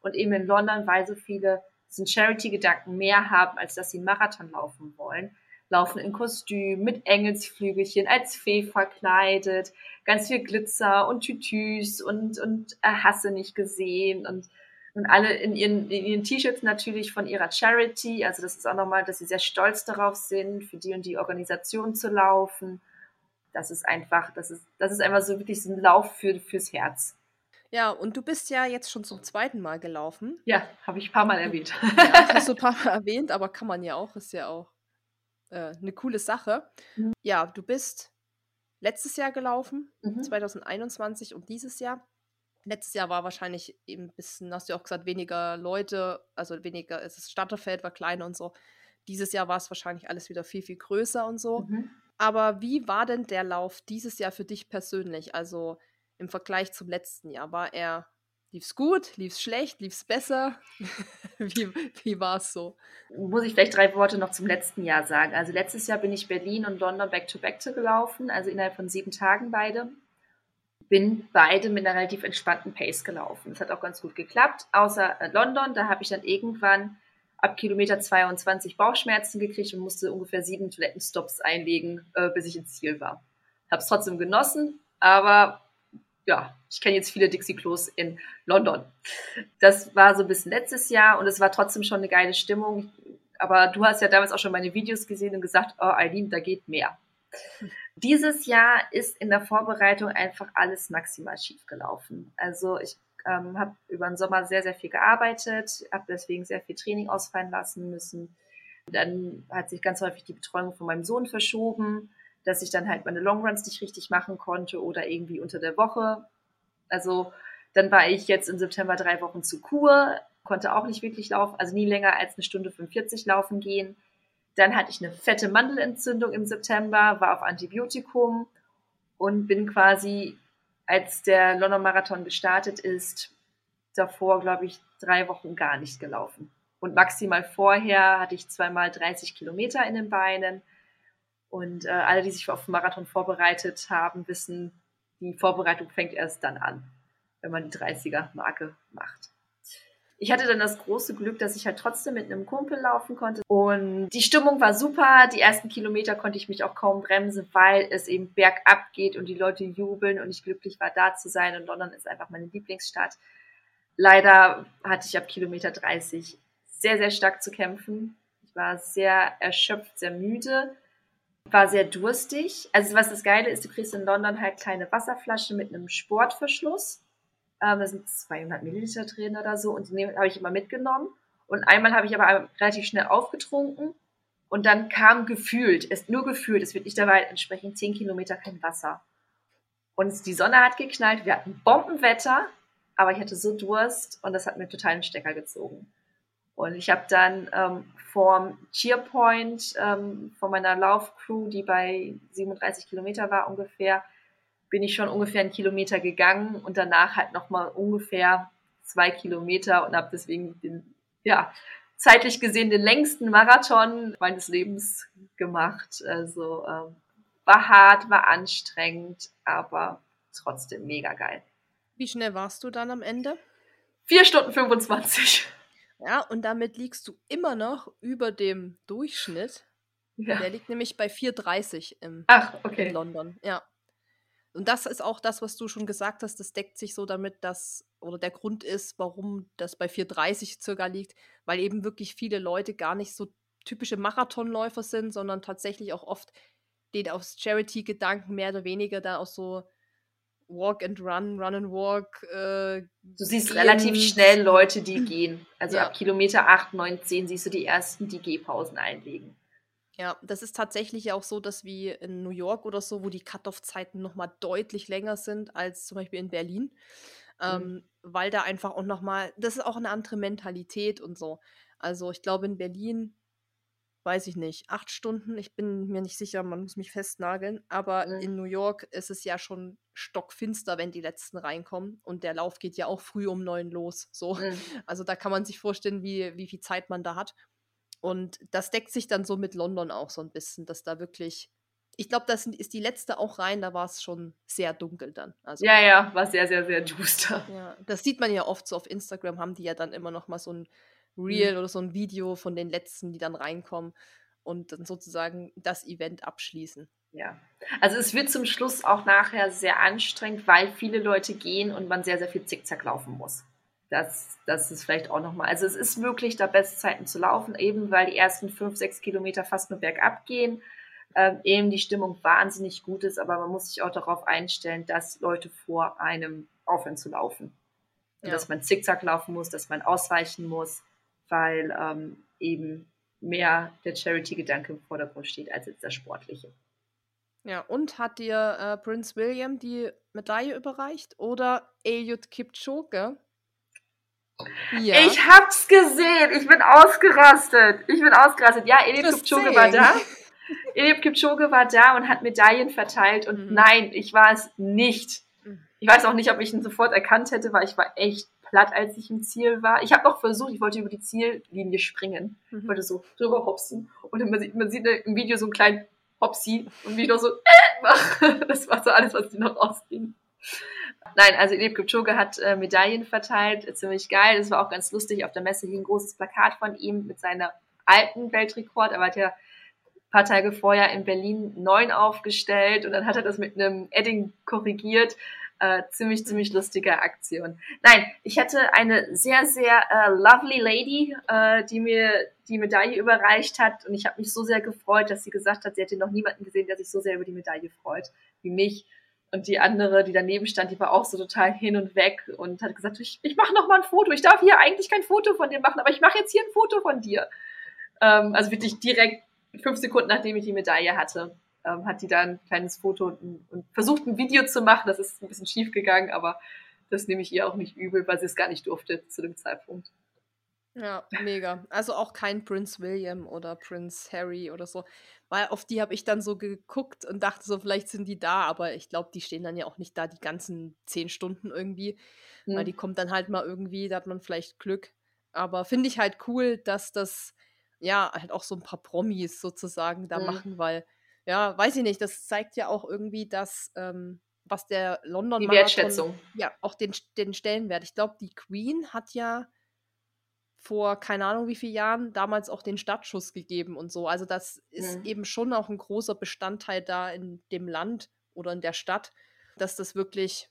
Und eben in London, weil so viele diesen Charity-Gedanken mehr haben, als dass sie einen Marathon laufen wollen, laufen in Kostüm, mit Engelsflügelchen, als Fee verkleidet, ganz viel Glitzer und Tütüs und, und äh, Hasse nicht gesehen und und alle in ihren, in ihren T-Shirts natürlich von ihrer Charity. Also das ist auch nochmal, dass sie sehr stolz darauf sind, für die und die Organisation zu laufen. Das ist einfach, das ist, das ist einfach so wirklich so ein Lauf für, fürs Herz. Ja, und du bist ja jetzt schon zum zweiten Mal gelaufen. Ja, habe ich ein paar Mal erwähnt. Ja, hast du ein paar Mal erwähnt, aber kann man ja auch, ist ja auch äh, eine coole Sache. Mhm. Ja, du bist letztes Jahr gelaufen, mhm. 2021 und dieses Jahr. Letztes Jahr war wahrscheinlich eben ein bisschen, hast du auch gesagt, weniger Leute, also weniger, das Starterfeld war kleiner und so. Dieses Jahr war es wahrscheinlich alles wieder viel, viel größer und so. Mhm. Aber wie war denn der Lauf dieses Jahr für dich persönlich? Also im Vergleich zum letzten Jahr? War er, lief's gut, lief's schlecht, lief's besser? wie wie war es so? Muss ich vielleicht drei Worte noch zum letzten Jahr sagen. Also letztes Jahr bin ich Berlin und London back-to-back -back gelaufen, also innerhalb von sieben Tagen beide bin beide mit einer relativ entspannten Pace gelaufen. Das hat auch ganz gut geklappt, außer London. Da habe ich dann irgendwann ab Kilometer 22 Bauchschmerzen gekriegt und musste ungefähr sieben Toilettenstops einlegen, äh, bis ich ins Ziel war. Habe es trotzdem genossen, aber ja, ich kenne jetzt viele Dixie-Klos in London. Das war so ein bisschen letztes Jahr und es war trotzdem schon eine geile Stimmung. Aber du hast ja damals auch schon meine Videos gesehen und gesagt, oh Eileen, da geht mehr. Dieses Jahr ist in der Vorbereitung einfach alles maximal schief gelaufen. Also ich ähm, habe über den Sommer sehr, sehr viel gearbeitet, habe deswegen sehr viel Training ausfallen lassen müssen. Dann hat sich ganz häufig die Betreuung von meinem Sohn verschoben, dass ich dann halt meine Longruns nicht richtig machen konnte oder irgendwie unter der Woche. Also dann war ich jetzt im September drei Wochen zu Kur, konnte auch nicht wirklich laufen, also nie länger als eine Stunde 45 laufen gehen. Dann hatte ich eine fette Mandelentzündung im September, war auf Antibiotikum und bin quasi, als der London Marathon gestartet ist, davor, glaube ich, drei Wochen gar nicht gelaufen. Und maximal vorher hatte ich zweimal 30 Kilometer in den Beinen. Und äh, alle, die sich auf den Marathon vorbereitet haben, wissen, die Vorbereitung fängt erst dann an, wenn man die 30er-Marke macht. Ich hatte dann das große Glück, dass ich halt trotzdem mit einem Kumpel laufen konnte. Und die Stimmung war super. Die ersten Kilometer konnte ich mich auch kaum bremsen, weil es eben bergab geht und die Leute jubeln und ich glücklich war, da zu sein. Und London ist einfach meine Lieblingsstadt. Leider hatte ich ab Kilometer 30 sehr, sehr stark zu kämpfen. Ich war sehr erschöpft, sehr müde, war sehr durstig. Also was das Geile ist, du kriegst in London halt kleine Wasserflasche mit einem Sportverschluss ähm, da sind 200 Milliliter drin oder so und die habe ich immer mitgenommen. Und einmal habe ich aber relativ schnell aufgetrunken und dann kam gefühlt, ist nur gefühlt, es wird nicht dabei entsprechend 10 Kilometer kein Wasser. Und die Sonne hat geknallt, wir hatten Bombenwetter, aber ich hatte so Durst und das hat mir total einen Stecker gezogen. Und ich habe dann ähm, vom Cheerpoint ähm, von meiner Laufcrew, die bei 37 Kilometer war ungefähr, bin ich schon ungefähr einen Kilometer gegangen und danach halt nochmal ungefähr zwei Kilometer und habe deswegen den, ja, zeitlich gesehen den längsten Marathon meines Lebens gemacht. Also ähm, war hart, war anstrengend, aber trotzdem mega geil. Wie schnell warst du dann am Ende? Vier Stunden 25. Ja, und damit liegst du immer noch über dem Durchschnitt. Ja. Der liegt nämlich bei 4,30 im Ach, okay. in London. Ja. Und das ist auch das, was du schon gesagt hast, das deckt sich so damit, dass, oder der Grund ist, warum das bei 4,30 circa liegt, weil eben wirklich viele Leute gar nicht so typische Marathonläufer sind, sondern tatsächlich auch oft den aus Charity-Gedanken mehr oder weniger da auch so Walk and Run, Run and Walk. Äh, du siehst gehen. relativ schnell Leute, die gehen. Also ja. ab Kilometer 8, 9, 10 siehst du die ersten, die Gehpausen einlegen. Ja, das ist tatsächlich auch so, dass wie in New York oder so, wo die Cut-off-Zeiten nochmal deutlich länger sind als zum Beispiel in Berlin. ähm, mhm. weil da einfach auch nochmal, das ist auch eine andere Mentalität und so. Also ich glaube in Berlin, weiß ich nicht, acht Stunden, ich bin mir nicht sicher, man muss mich festnageln, aber mhm. in New York ist es ja schon stockfinster, wenn die letzten reinkommen und der Lauf geht ja auch früh um neun los. So. Mhm. Also da kann man sich vorstellen, wie, wie viel Zeit man da hat. Und das deckt sich dann so mit London auch so ein bisschen, dass da wirklich ich glaube, das ist die letzte auch rein, da war es schon sehr dunkel dann. Also, ja, ja, war sehr, sehr, sehr duster. Ja, das sieht man ja oft so auf Instagram, haben die ja dann immer noch mal so ein Reel mhm. oder so ein Video von den letzten, die dann reinkommen und dann sozusagen das Event abschließen. Ja, also es wird zum Schluss auch nachher sehr anstrengend, weil viele Leute gehen und man sehr, sehr viel Zickzack laufen muss. Das, das ist vielleicht auch nochmal. Also es ist möglich, da Bestzeiten zu laufen, eben weil die ersten fünf, sechs Kilometer fast nur bergab gehen ähm, eben die Stimmung wahnsinnig gut ist, aber man muss sich auch darauf einstellen, dass Leute vor einem aufhören zu laufen. Ja. Dass man zickzack laufen muss, dass man ausweichen muss, weil ähm, eben mehr der Charity-Gedanke im Vordergrund steht als jetzt der sportliche. Ja, und hat dir äh, Prince William die Medaille überreicht oder Eliud Kipchoge? Ja. Ich hab's gesehen, ich bin ausgerastet. Ich bin ausgerastet. Ja, Eliud Kipchoge war da. Eliab Kipchoge war da und hat Medaillen verteilt und mhm. nein, ich war es nicht. Mhm. Ich weiß auch nicht, ob ich ihn sofort erkannt hätte, weil ich war echt platt, als ich im Ziel war. Ich habe noch versucht, ich wollte über die Ziellinie springen. Mhm. Ich wollte so drüber hopsen und man sieht, man sieht im Video so einen kleinen Hopsi und wie ich noch so äh, mache. Das war so alles, was die noch ausging. Nein, also Eliab Kipchoge hat äh, Medaillen verteilt, ziemlich geil. Das war auch ganz lustig. Auf der Messe hing ein großes Plakat von ihm mit seiner alten Weltrekord. Er hat ja paar Tage vorher in Berlin neun aufgestellt und dann hat er das mit einem Edding korrigiert. Äh, ziemlich, ziemlich lustige Aktion. Nein, ich hatte eine sehr, sehr äh, lovely Lady, äh, die mir die Medaille überreicht hat und ich habe mich so sehr gefreut, dass sie gesagt hat, sie hätte noch niemanden gesehen, der sich so sehr über die Medaille freut wie mich. Und die andere, die daneben stand, die war auch so total hin und weg und hat gesagt, ich, ich mache noch mal ein Foto. Ich darf hier eigentlich kein Foto von dir machen, aber ich mache jetzt hier ein Foto von dir. Ähm, also wirklich direkt fünf Sekunden nachdem ich die Medaille hatte, ähm, hat die da ein kleines Foto und, und, versucht ein Video zu machen. Das ist ein bisschen schief gegangen, aber das nehme ich ihr auch nicht übel, weil sie es gar nicht durfte zu dem Zeitpunkt. Ja, mega. Also auch kein Prince William oder Prince Harry oder so. Weil auf die habe ich dann so geguckt und dachte so, vielleicht sind die da, aber ich glaube, die stehen dann ja auch nicht da die ganzen zehn Stunden irgendwie. Hm. Weil die kommt dann halt mal irgendwie, da hat man vielleicht Glück. Aber finde ich halt cool, dass das ja, halt auch so ein paar Promis sozusagen da mhm. machen, weil, ja, weiß ich nicht, das zeigt ja auch irgendwie, dass, ähm, was der London Die Wertschätzung. Ja, auch den, den Stellenwert. Ich glaube, die Queen hat ja vor keine Ahnung wie vielen Jahren damals auch den Startschuss gegeben und so. Also das ist mhm. eben schon auch ein großer Bestandteil da in dem Land oder in der Stadt, dass das wirklich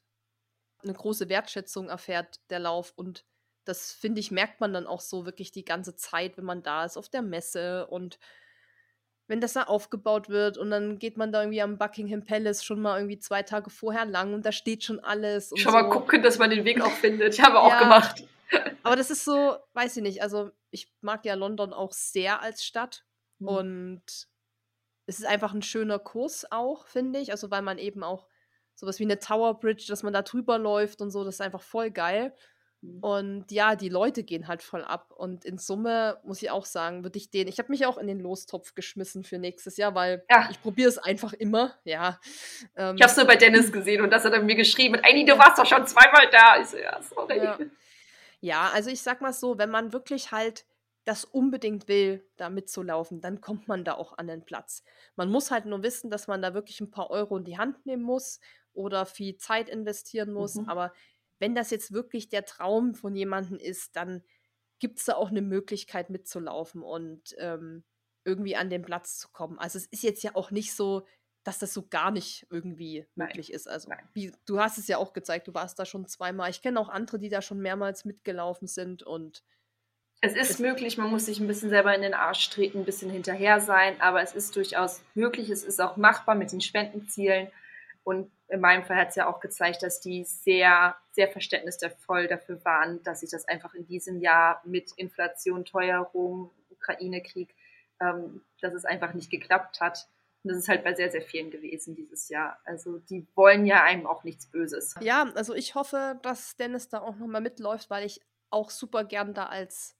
eine große Wertschätzung erfährt, der Lauf. Und das finde ich, merkt man dann auch so wirklich die ganze Zeit, wenn man da ist auf der Messe und wenn das da aufgebaut wird und dann geht man da irgendwie am Buckingham Palace schon mal irgendwie zwei Tage vorher lang und da steht schon alles. schon so. mal gucken, dass man den Weg auch findet. Ich habe auch ja, gemacht. Aber das ist so, weiß ich nicht, also ich mag ja London auch sehr als Stadt mhm. und es ist einfach ein schöner Kurs auch, finde ich, also weil man eben auch sowas wie eine Tower Bridge, dass man da drüber läuft und so, das ist einfach voll geil. Mhm. Und ja, die Leute gehen halt voll ab. Und in Summe muss ich auch sagen, würde ich den, ich habe mich auch in den Lostopf geschmissen für nächstes Jahr, weil ja. ich probiere es einfach immer, ja. Ähm, ich habe es nur bei Dennis gesehen und das hat er mir geschrieben, Eini, du warst doch schon zweimal da. Ich so, ja, sorry. Ja. Ja, also ich sag mal so, wenn man wirklich halt das unbedingt will, da mitzulaufen, dann kommt man da auch an den Platz. Man muss halt nur wissen, dass man da wirklich ein paar Euro in die Hand nehmen muss oder viel Zeit investieren muss, mhm. aber wenn das jetzt wirklich der Traum von jemandem ist, dann gibt es da auch eine Möglichkeit mitzulaufen und ähm, irgendwie an den Platz zu kommen. Also es ist jetzt ja auch nicht so, dass das so gar nicht irgendwie Nein. möglich ist. Also wie, du hast es ja auch gezeigt, du warst da schon zweimal. Ich kenne auch andere, die da schon mehrmals mitgelaufen sind und es ist möglich, man muss sich ein bisschen selber in den Arsch treten, ein bisschen hinterher sein, aber es ist durchaus möglich, es ist auch machbar mit den Spendenzielen. Und in meinem Fall hat es ja auch gezeigt, dass die sehr, sehr verständnisvoll dafür waren, dass sich das einfach in diesem Jahr mit Inflation, Teuerung, Ukraine-Krieg, ähm, dass es einfach nicht geklappt hat. Und das ist halt bei sehr, sehr vielen gewesen dieses Jahr. Also die wollen ja einem auch nichts Böses. Ja, also ich hoffe, dass Dennis da auch nochmal mitläuft, weil ich auch super gern da als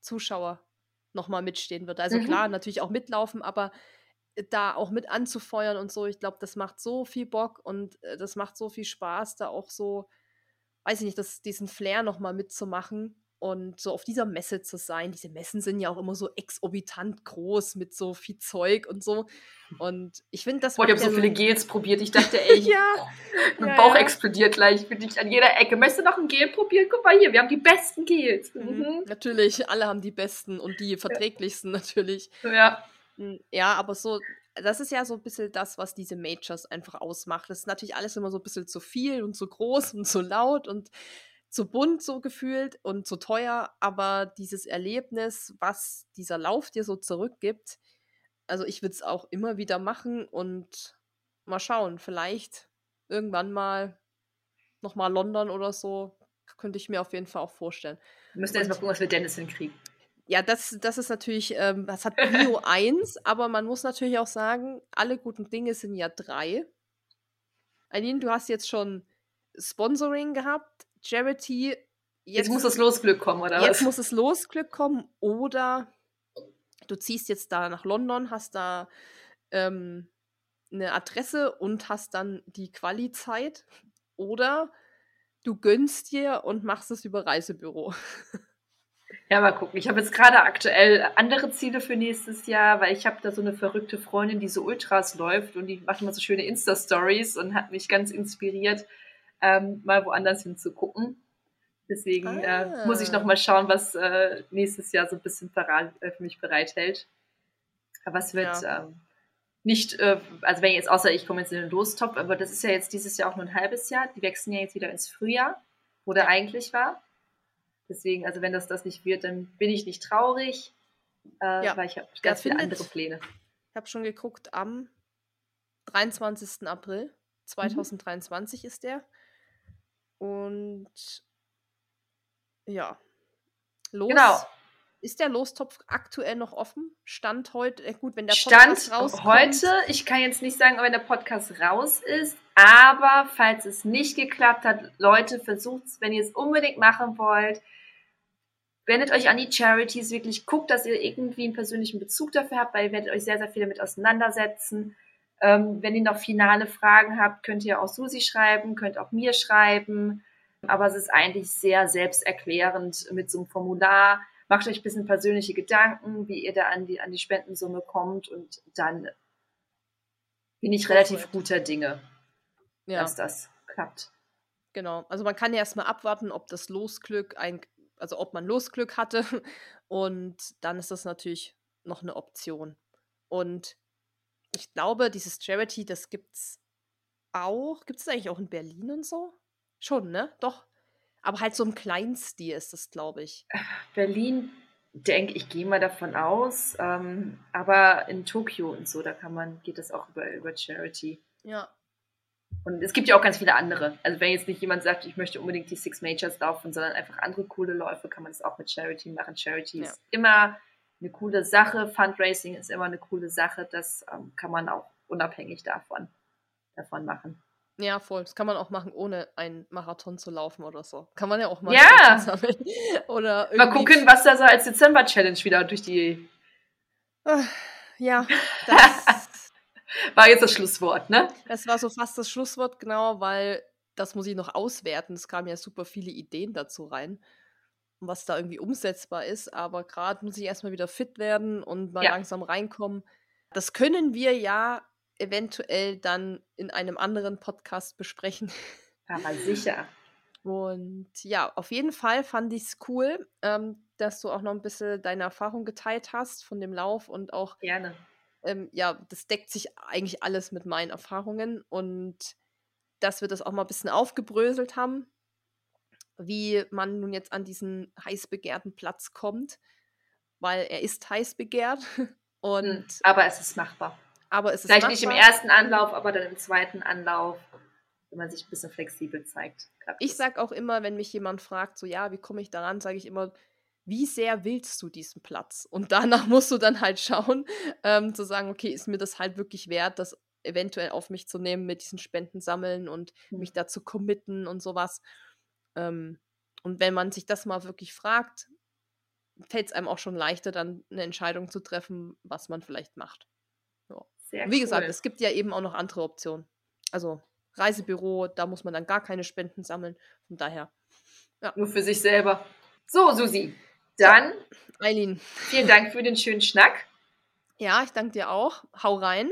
Zuschauer nochmal mitstehen würde. Also mhm. klar, natürlich auch mitlaufen, aber äh, da auch mit anzufeuern und so, ich glaube, das macht so viel Bock und äh, das macht so viel Spaß, da auch so, weiß ich nicht, das, diesen Flair nochmal mitzumachen und so auf dieser Messe zu sein. Diese Messen sind ja auch immer so exorbitant groß mit so viel Zeug und so. Und ich finde das. Boah, ich habe so viele Gels probiert. Ich dachte, ey, ja, mein ja, Bauch ja. explodiert gleich. Bin ich an jeder Ecke. Möchtest du noch ein Gel probieren? Guck mal hier, wir haben die besten Gels. Mhm. Mhm. Natürlich, alle haben die besten und die verträglichsten natürlich. Ja. Hm, ja, aber so, das ist ja so ein bisschen das, was diese Majors einfach ausmacht. Das ist natürlich alles immer so ein bisschen zu viel und zu groß und zu laut und zu bunt so gefühlt und zu teuer, aber dieses Erlebnis, was dieser Lauf dir so zurückgibt, also ich würde es auch immer wieder machen und mal schauen, vielleicht irgendwann mal nochmal London oder so, könnte ich mir auf jeden Fall auch vorstellen. Wir müssen erst mal gucken, was wir Dennis hinkriegen. Ja, das, das ist natürlich, ähm, das hat Bio 1, aber man muss natürlich auch sagen, alle guten Dinge sind ja drei. Aline, du hast jetzt schon Sponsoring gehabt, Charity. Jetzt, jetzt muss das Losglück kommen, oder jetzt was? Muss das Losglück kommen oder du ziehst jetzt da nach London, hast da ähm, eine Adresse und hast dann die Quali-Zeit oder du gönnst dir und machst es über Reisebüro. Ja, mal gucken. Ich habe jetzt gerade aktuell andere Ziele für nächstes Jahr, weil ich habe da so eine verrückte Freundin, die so Ultras läuft und die macht immer so schöne Insta-Stories und hat mich ganz inspiriert, ähm, mal woanders hinzugucken. Deswegen ah. äh, muss ich noch mal schauen, was äh, nächstes Jahr so ein bisschen parat, äh, für mich bereithält. Aber es wird ja. ähm, nicht, äh, also wenn jetzt außer ich komme jetzt in den Lostop, aber das ist ja jetzt dieses Jahr auch nur ein halbes Jahr. Die wechseln ja jetzt wieder ins Frühjahr, wo der eigentlich war. Deswegen, also wenn das das nicht wird, dann bin ich nicht traurig, äh, ja. weil ich habe ganz viele andere Pläne. Ich habe schon geguckt, am 23. April 2023 mhm. ist der. Und ja. Los. Genau. Ist der Lostopf aktuell noch offen? Stand heute, äh gut, wenn der Podcast Stand rauskommt. heute, ich kann jetzt nicht sagen, wenn der Podcast raus ist, aber falls es nicht geklappt hat, Leute, versucht es, wenn ihr es unbedingt machen wollt, wendet euch an die Charities, wirklich guckt, dass ihr irgendwie einen persönlichen Bezug dafür habt, weil ihr werdet euch sehr, sehr viel damit auseinandersetzen. Ähm, wenn ihr noch finale Fragen habt, könnt ihr auch Susi schreiben, könnt auch mir schreiben. Aber es ist eigentlich sehr selbsterklärend mit so einem Formular. Macht euch ein bisschen persönliche Gedanken, wie ihr da an die, an die Spendensumme kommt und dann bin ich relativ guter Dinge, ja. dass das klappt. Genau. Also man kann ja erstmal abwarten, ob das Losglück ein, also ob man Losglück hatte. Und dann ist das natürlich noch eine Option. Und ich glaube, dieses Charity, das gibt's auch. Gibt es eigentlich auch in Berlin und so? Schon, ne? Doch. Aber halt so im kleinen Stil ist das, glaube ich. Berlin, denke ich, gehe mal davon aus. Ähm, aber in Tokio und so, da kann man, geht das auch über, über Charity. Ja. Und es gibt ja auch ganz viele andere. Also wenn jetzt nicht jemand sagt, ich möchte unbedingt die Six Majors laufen, sondern einfach andere coole Läufe, kann man das auch mit Charity machen. Charity ja. ist immer eine coole Sache. Fundraising ist immer eine coole Sache. Das ähm, kann man auch unabhängig davon, davon machen. Ja, voll. Das kann man auch machen, ohne einen Marathon zu laufen oder so. Kann man ja auch mal ja. oder mal gucken, was da so als Dezember-Challenge wieder durch die. Ja, das war jetzt das Schlusswort, ne? Das war so fast das Schlusswort, genau, weil das muss ich noch auswerten. Es kamen ja super viele Ideen dazu rein was da irgendwie umsetzbar ist. Aber gerade muss ich erstmal wieder fit werden und mal ja. langsam reinkommen. Das können wir ja eventuell dann in einem anderen Podcast besprechen. Aber sicher. Und ja, auf jeden Fall fand ich es cool, ähm, dass du auch noch ein bisschen deine Erfahrung geteilt hast von dem Lauf und auch. Gerne. Ähm, ja, das deckt sich eigentlich alles mit meinen Erfahrungen und dass wir das auch mal ein bisschen aufgebröselt haben wie man nun jetzt an diesen heiß begehrten Platz kommt, weil er ist heiß begehrt. Und hm, aber es ist machbar. Aber es ist Vielleicht machbar. nicht im ersten Anlauf, aber dann im zweiten Anlauf, wenn man sich ein bisschen flexibel zeigt. Ich sage auch immer, wenn mich jemand fragt, so ja, wie komme ich daran, sage ich immer, wie sehr willst du diesen Platz? Und danach musst du dann halt schauen, ähm, zu sagen, okay, ist mir das halt wirklich wert, das eventuell auf mich zu nehmen mit diesen Spenden sammeln und mhm. mich dazu committen und sowas. Ähm, und wenn man sich das mal wirklich fragt, fällt es einem auch schon leichter, dann eine Entscheidung zu treffen, was man vielleicht macht. Ja. Wie cool. gesagt, es gibt ja eben auch noch andere Optionen. Also Reisebüro, da muss man dann gar keine Spenden sammeln. Von daher. Ja. Nur für sich selber. So, Susi. Dann, Eileen. Vielen Dank für den schönen Schnack. Ja, ich danke dir auch. Hau rein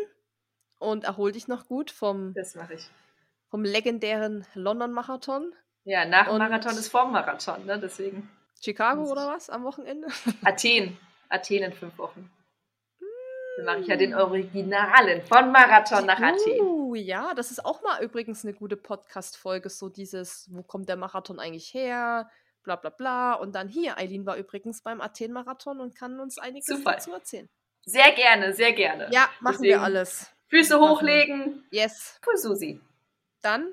und erhol dich noch gut vom, das ich. vom legendären London-Marathon. Ja, nach dem Marathon ist vorm Marathon, ne? Deswegen. Chicago oder was am Wochenende? Athen. Athen in fünf Wochen. Dann mache ich ja den Originalen von Marathon nach Athen. Uh, ja, das ist auch mal übrigens eine gute Podcast-Folge. So dieses, wo kommt der Marathon eigentlich her? Bla bla bla. Und dann hier, Eileen war übrigens beim Athen-Marathon und kann uns einiges Zufall. dazu erzählen. Sehr gerne, sehr gerne. Ja, machen Deswegen wir alles. Füße hochlegen. Yes. Cool, Susi. Dann.